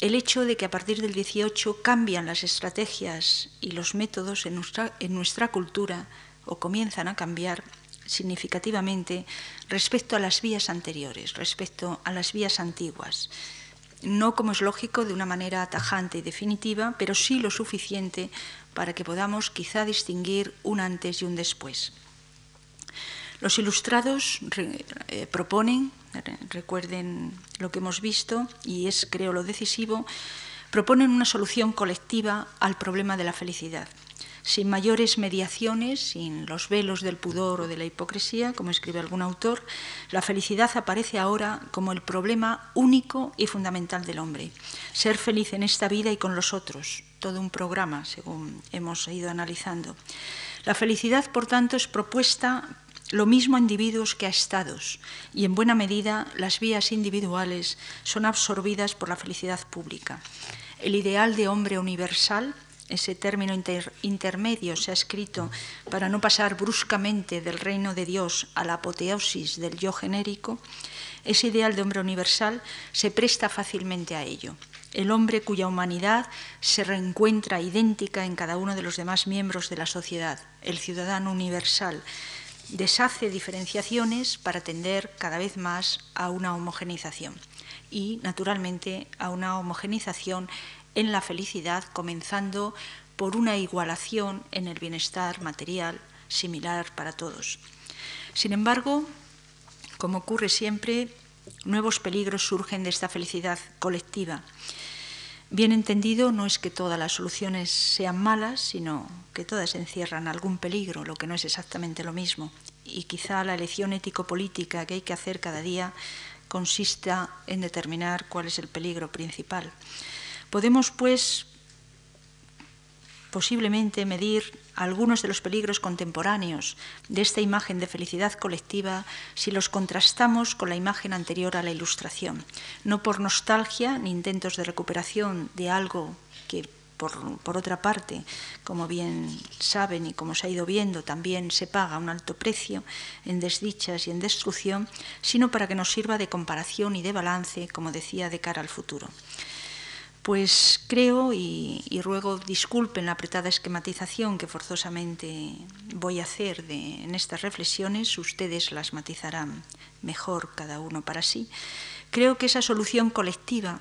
el hecho de que a partir del 18 cambian las estrategias y los métodos en nuestra, en nuestra cultura o comienzan a cambiar significativamente respecto a las vías anteriores, respecto a las vías antiguas. No como es lógico de una manera tajante y definitiva, pero sí lo suficiente para que podamos quizá distinguir un antes y un después. Los ilustrados eh, proponen, recuerden lo que hemos visto, y es creo lo decisivo, proponen una solución colectiva al problema de la felicidad sin mayores mediaciones, sin los velos del pudor o de la hipocresía, como escribe algún autor, la felicidad aparece ahora como el problema único y fundamental del hombre. Ser feliz en esta vida y con los otros, todo un programa, según hemos ido analizando. La felicidad, por tanto, es propuesta lo mismo a individuos que a estados, y en buena medida las vías individuales son absorbidas por la felicidad pública. El ideal de hombre universal, ese término intermedio se ha escrito para no pasar bruscamente del reino de Dios a la apoteosis del yo genérico, ese ideal de hombre universal se presta fácilmente a ello. El hombre cuya humanidad se reencuentra idéntica en cada uno de los demás miembros de la sociedad, el ciudadano universal, deshace diferenciaciones para tender cada vez más a una homogenización y, naturalmente, a una homogenización en la felicidad, comenzando por una igualación en el bienestar material similar para todos. Sin embargo, como ocurre siempre, nuevos peligros surgen de esta felicidad colectiva Bien entendido, no es que todas las soluciones sean malas, sino que todas encierran algún peligro, lo que no es exactamente lo mismo. Y quizá la elección ético-política que hay que hacer cada día consista en determinar cuál es el peligro principal. Podemos, pues, posiblemente medir algunos de los peligros contemporáneos de esta imagen de felicidad colectiva si los contrastamos con la imagen anterior a la Ilustración, no por nostalgia ni intentos de recuperación de algo que por, por, otra parte, como bien saben y como se ha ido viendo, también se paga un alto precio en desdichas y en destrucción, sino para que nos sirva de comparación y de balance, como decía, de cara al futuro. Pues creo y, ruego disculpen la apretada esquematización que forzosamente voy a hacer en estas reflexiones, ustedes las matizarán mejor cada uno para sí. Creo que esa solución colectiva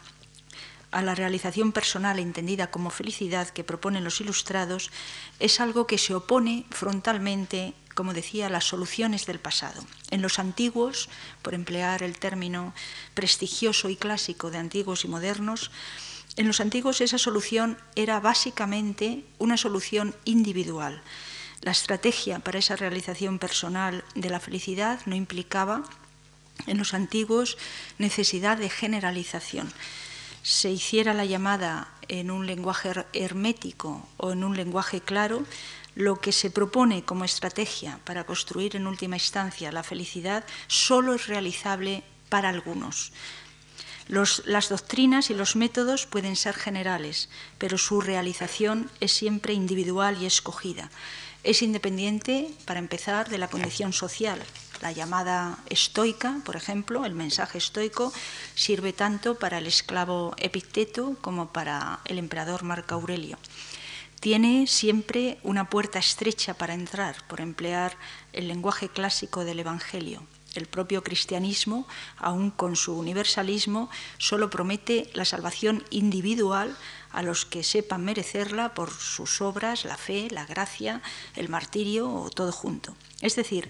a la realización personal entendida como felicidad que proponen los ilustrados es algo que se opone frontalmente, como decía, a las soluciones del pasado. En los antiguos, por emplear el término prestigioso y clásico de antiguos y modernos, en los antiguos esa solución era básicamente una solución individual. La estrategia para esa realización personal de la felicidad no implicaba en los antiguos necesidad de generalización. Se hiciera la llamada en un lenguaje hermético o en un lenguaje claro, lo que se propone como estrategia para construir en última instancia la felicidad solo es realizable para algunos las doctrinas y los métodos pueden ser generales, pero su realización es siempre individual y escogida. Es independiente, para empezar, de la condición social. La llamada estoica, por ejemplo, el mensaje estoico, sirve tanto para el esclavo Epicteto como para el emperador Marco Aurelio. Tiene siempre una puerta estrecha para entrar, por emplear el lenguaje clásico del Evangelio. El propio cristianismo, aun con su universalismo, solo promete la salvación individual a los que sepan merecerla por sus obras, la fe, la gracia, el martirio o todo junto. Es decir,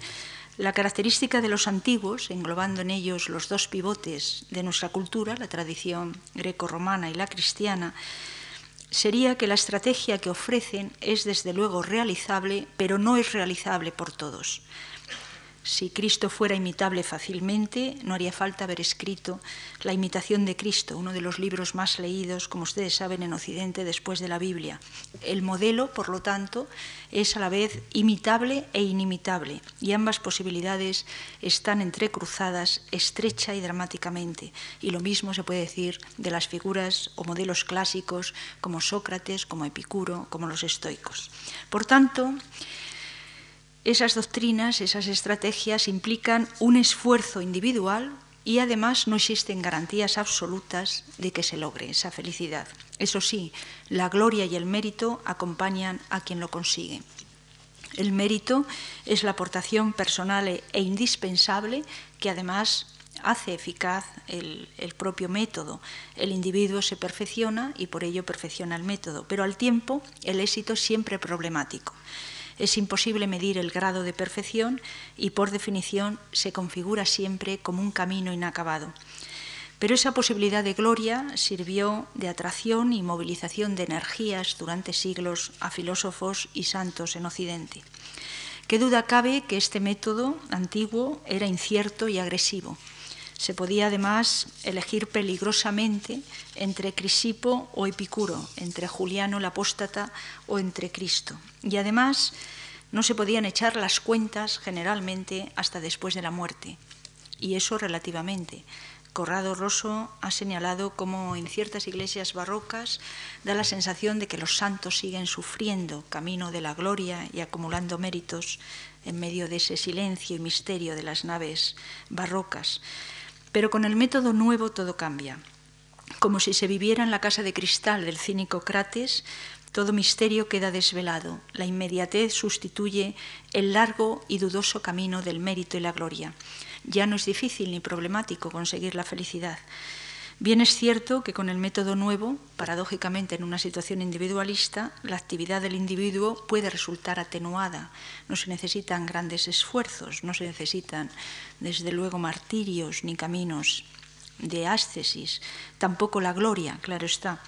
la característica de los antiguos, englobando en ellos los dos pivotes de nuestra cultura, la tradición greco-romana y la cristiana, sería que la estrategia que ofrecen es desde luego realizable, pero no es realizable por todos. Si Cristo fuera imitable fácilmente, no haría falta haber escrito La imitación de Cristo, uno de los libros más leídos, como ustedes saben, en Occidente después de la Biblia. El modelo, por lo tanto, es a la vez imitable e inimitable, y ambas posibilidades están entrecruzadas estrecha y dramáticamente. Y lo mismo se puede decir de las figuras o modelos clásicos como Sócrates, como Epicuro, como los estoicos. Por tanto, esas doctrinas, esas estrategias implican un esfuerzo individual y además no existen garantías absolutas de que se logre esa felicidad. Eso sí, la gloria y el mérito acompañan a quien lo consigue. El mérito es la aportación personal e indispensable que además hace eficaz el, propio método. El individuo se perfecciona y por ello perfecciona el método, pero al tiempo el éxito es siempre problemático. Es imposible medir el grado de perfección y por definición se configura siempre como un camino inacabado. Pero esa posibilidad de gloria sirvió de atracción y movilización de energías durante siglos a filósofos y santos en Occidente. ¿Qué duda cabe que este método antiguo era incierto y agresivo? Se podía además elegir peligrosamente entre Crisipo o Epicuro, entre Juliano el apóstata o entre Cristo. Y además no se podían echar las cuentas generalmente hasta después de la muerte. Y eso relativamente. Corrado Rosso ha señalado cómo en ciertas iglesias barrocas da la sensación de que los santos siguen sufriendo camino de la gloria y acumulando méritos en medio de ese silencio y misterio de las naves barrocas. Pero con el método nuevo todo cambia. Como si se viviera en la casa de cristal del cínico Crates, todo misterio queda desvelado. La inmediatez sustituye el largo y dudoso camino del mérito y la gloria. Ya no es difícil ni problemático conseguir la felicidad. Bien es cierto que con el método nuevo, paradójicamente en una situación individualista, la actividad del individuo puede resultar atenuada. No se necesitan grandes esfuerzos, no se necesitan, desde luego, martirios ni caminos de ascesis, tampoco la gloria, claro está.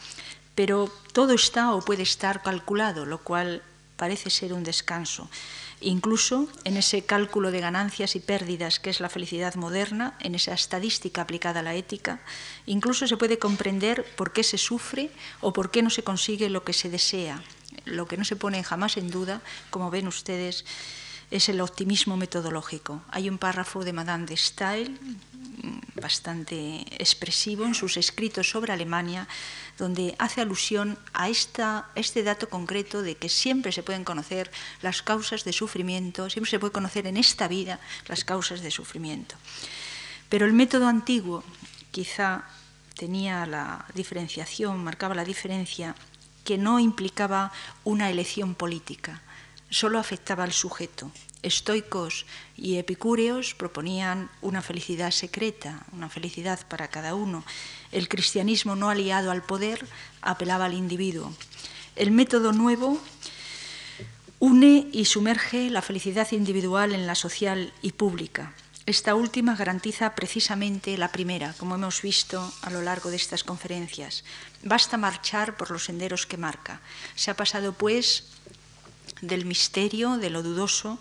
Pero todo está o puede estar calculado, lo cual parece ser un descanso. Incluso en ese cálculo de ganancias y pérdidas que es la felicidad moderna, en esa estadística aplicada a la ética, incluso se puede comprender por qué se sufre o por qué no se consigue lo que se desea. Lo que no se pone jamás en duda, como ven ustedes, es el optimismo metodológico. Hay un párrafo de Madame de Stael bastante expresivo en sus escritos sobre Alemania, donde hace alusión a este dato concreto de que siempre se pueden conocer las causas de sufrimiento, siempre se puede conocer en esta vida las causas de sufrimiento. Pero el método antiguo quizá tenía la diferenciación, marcaba la diferencia que no implicaba una elección política, solo afectaba al sujeto, estoicos y epicúreos proponían una felicidad secreta, una felicidad para cada uno. El cristianismo no aliado al poder apelaba al individuo. El método nuevo une y sumerge la felicidad individual en la social y pública. Esta última garantiza precisamente la primera, como hemos visto a lo largo de estas conferencias. Basta marchar por los senderos que marca. Se ha pasado, pues, del misterio, de lo dudoso,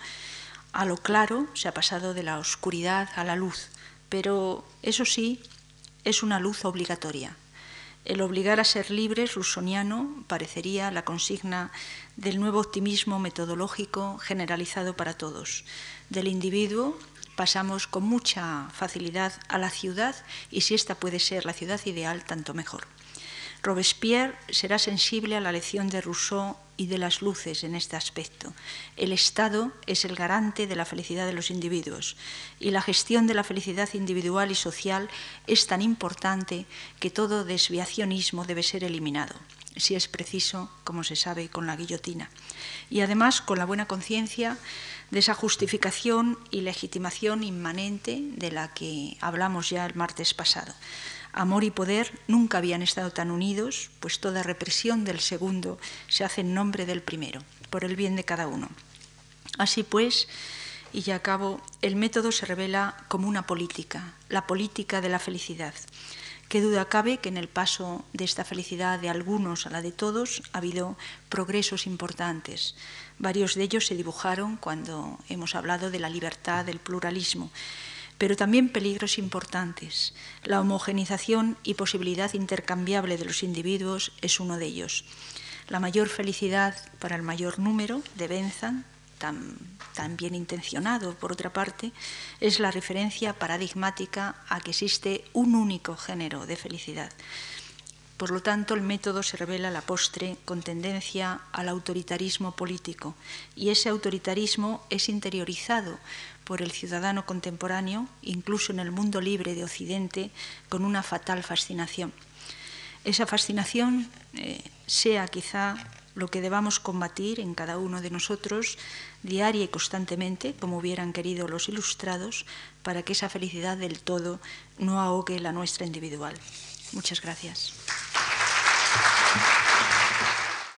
a lo claro, se ha pasado de la oscuridad a la luz, pero eso sí, es una luz obligatoria. El obligar a ser libres, rusoniano, parecería la consigna del nuevo optimismo metodológico generalizado para todos. Del individuo pasamos con mucha facilidad a la ciudad y si esta puede ser la ciudad ideal, tanto mejor. Robespierre será sensible a la lección de Rousseau y de las luces en este aspecto. El Estado es el garante de la felicidad de los individuos y la gestión de la felicidad individual y social es tan importante que todo desviacionismo debe ser eliminado, si es preciso, como se sabe, con la guillotina. Y además con la buena conciencia de esa justificación y legitimación inmanente de la que hablamos ya el martes pasado amor y poder nunca habían estado tan unidos, pues toda represión del segundo se hace en nombre del primero, por el bien de cada uno. Así pues, y ya acabo, el método se revela como una política, la política de la felicidad. Qué duda cabe que en el paso de esta felicidad de algunos a la de todos ha habido progresos importantes. Varios de ellos se dibujaron cuando hemos hablado de la libertad, del pluralismo pero también peligros importantes. La homogenización y posibilidad intercambiable de los individuos es uno de ellos. La mayor felicidad para el mayor número de Benzan, tan, tan, bien intencionado por otra parte, es la referencia paradigmática a que existe un único género de felicidad. Por lo tanto, el método se revela a la postre con tendencia al autoritarismo político y ese autoritarismo es interiorizado por el ciudadano contemporáneo, incluso en el mundo libre de Occidente, con una fatal fascinación. Esa fascinación eh, sea quizá lo que debamos combatir en cada uno de nosotros diaria y constantemente, como hubieran querido los ilustrados, para que esa felicidad del todo no ahogue la nuestra individual. Muchas gracias.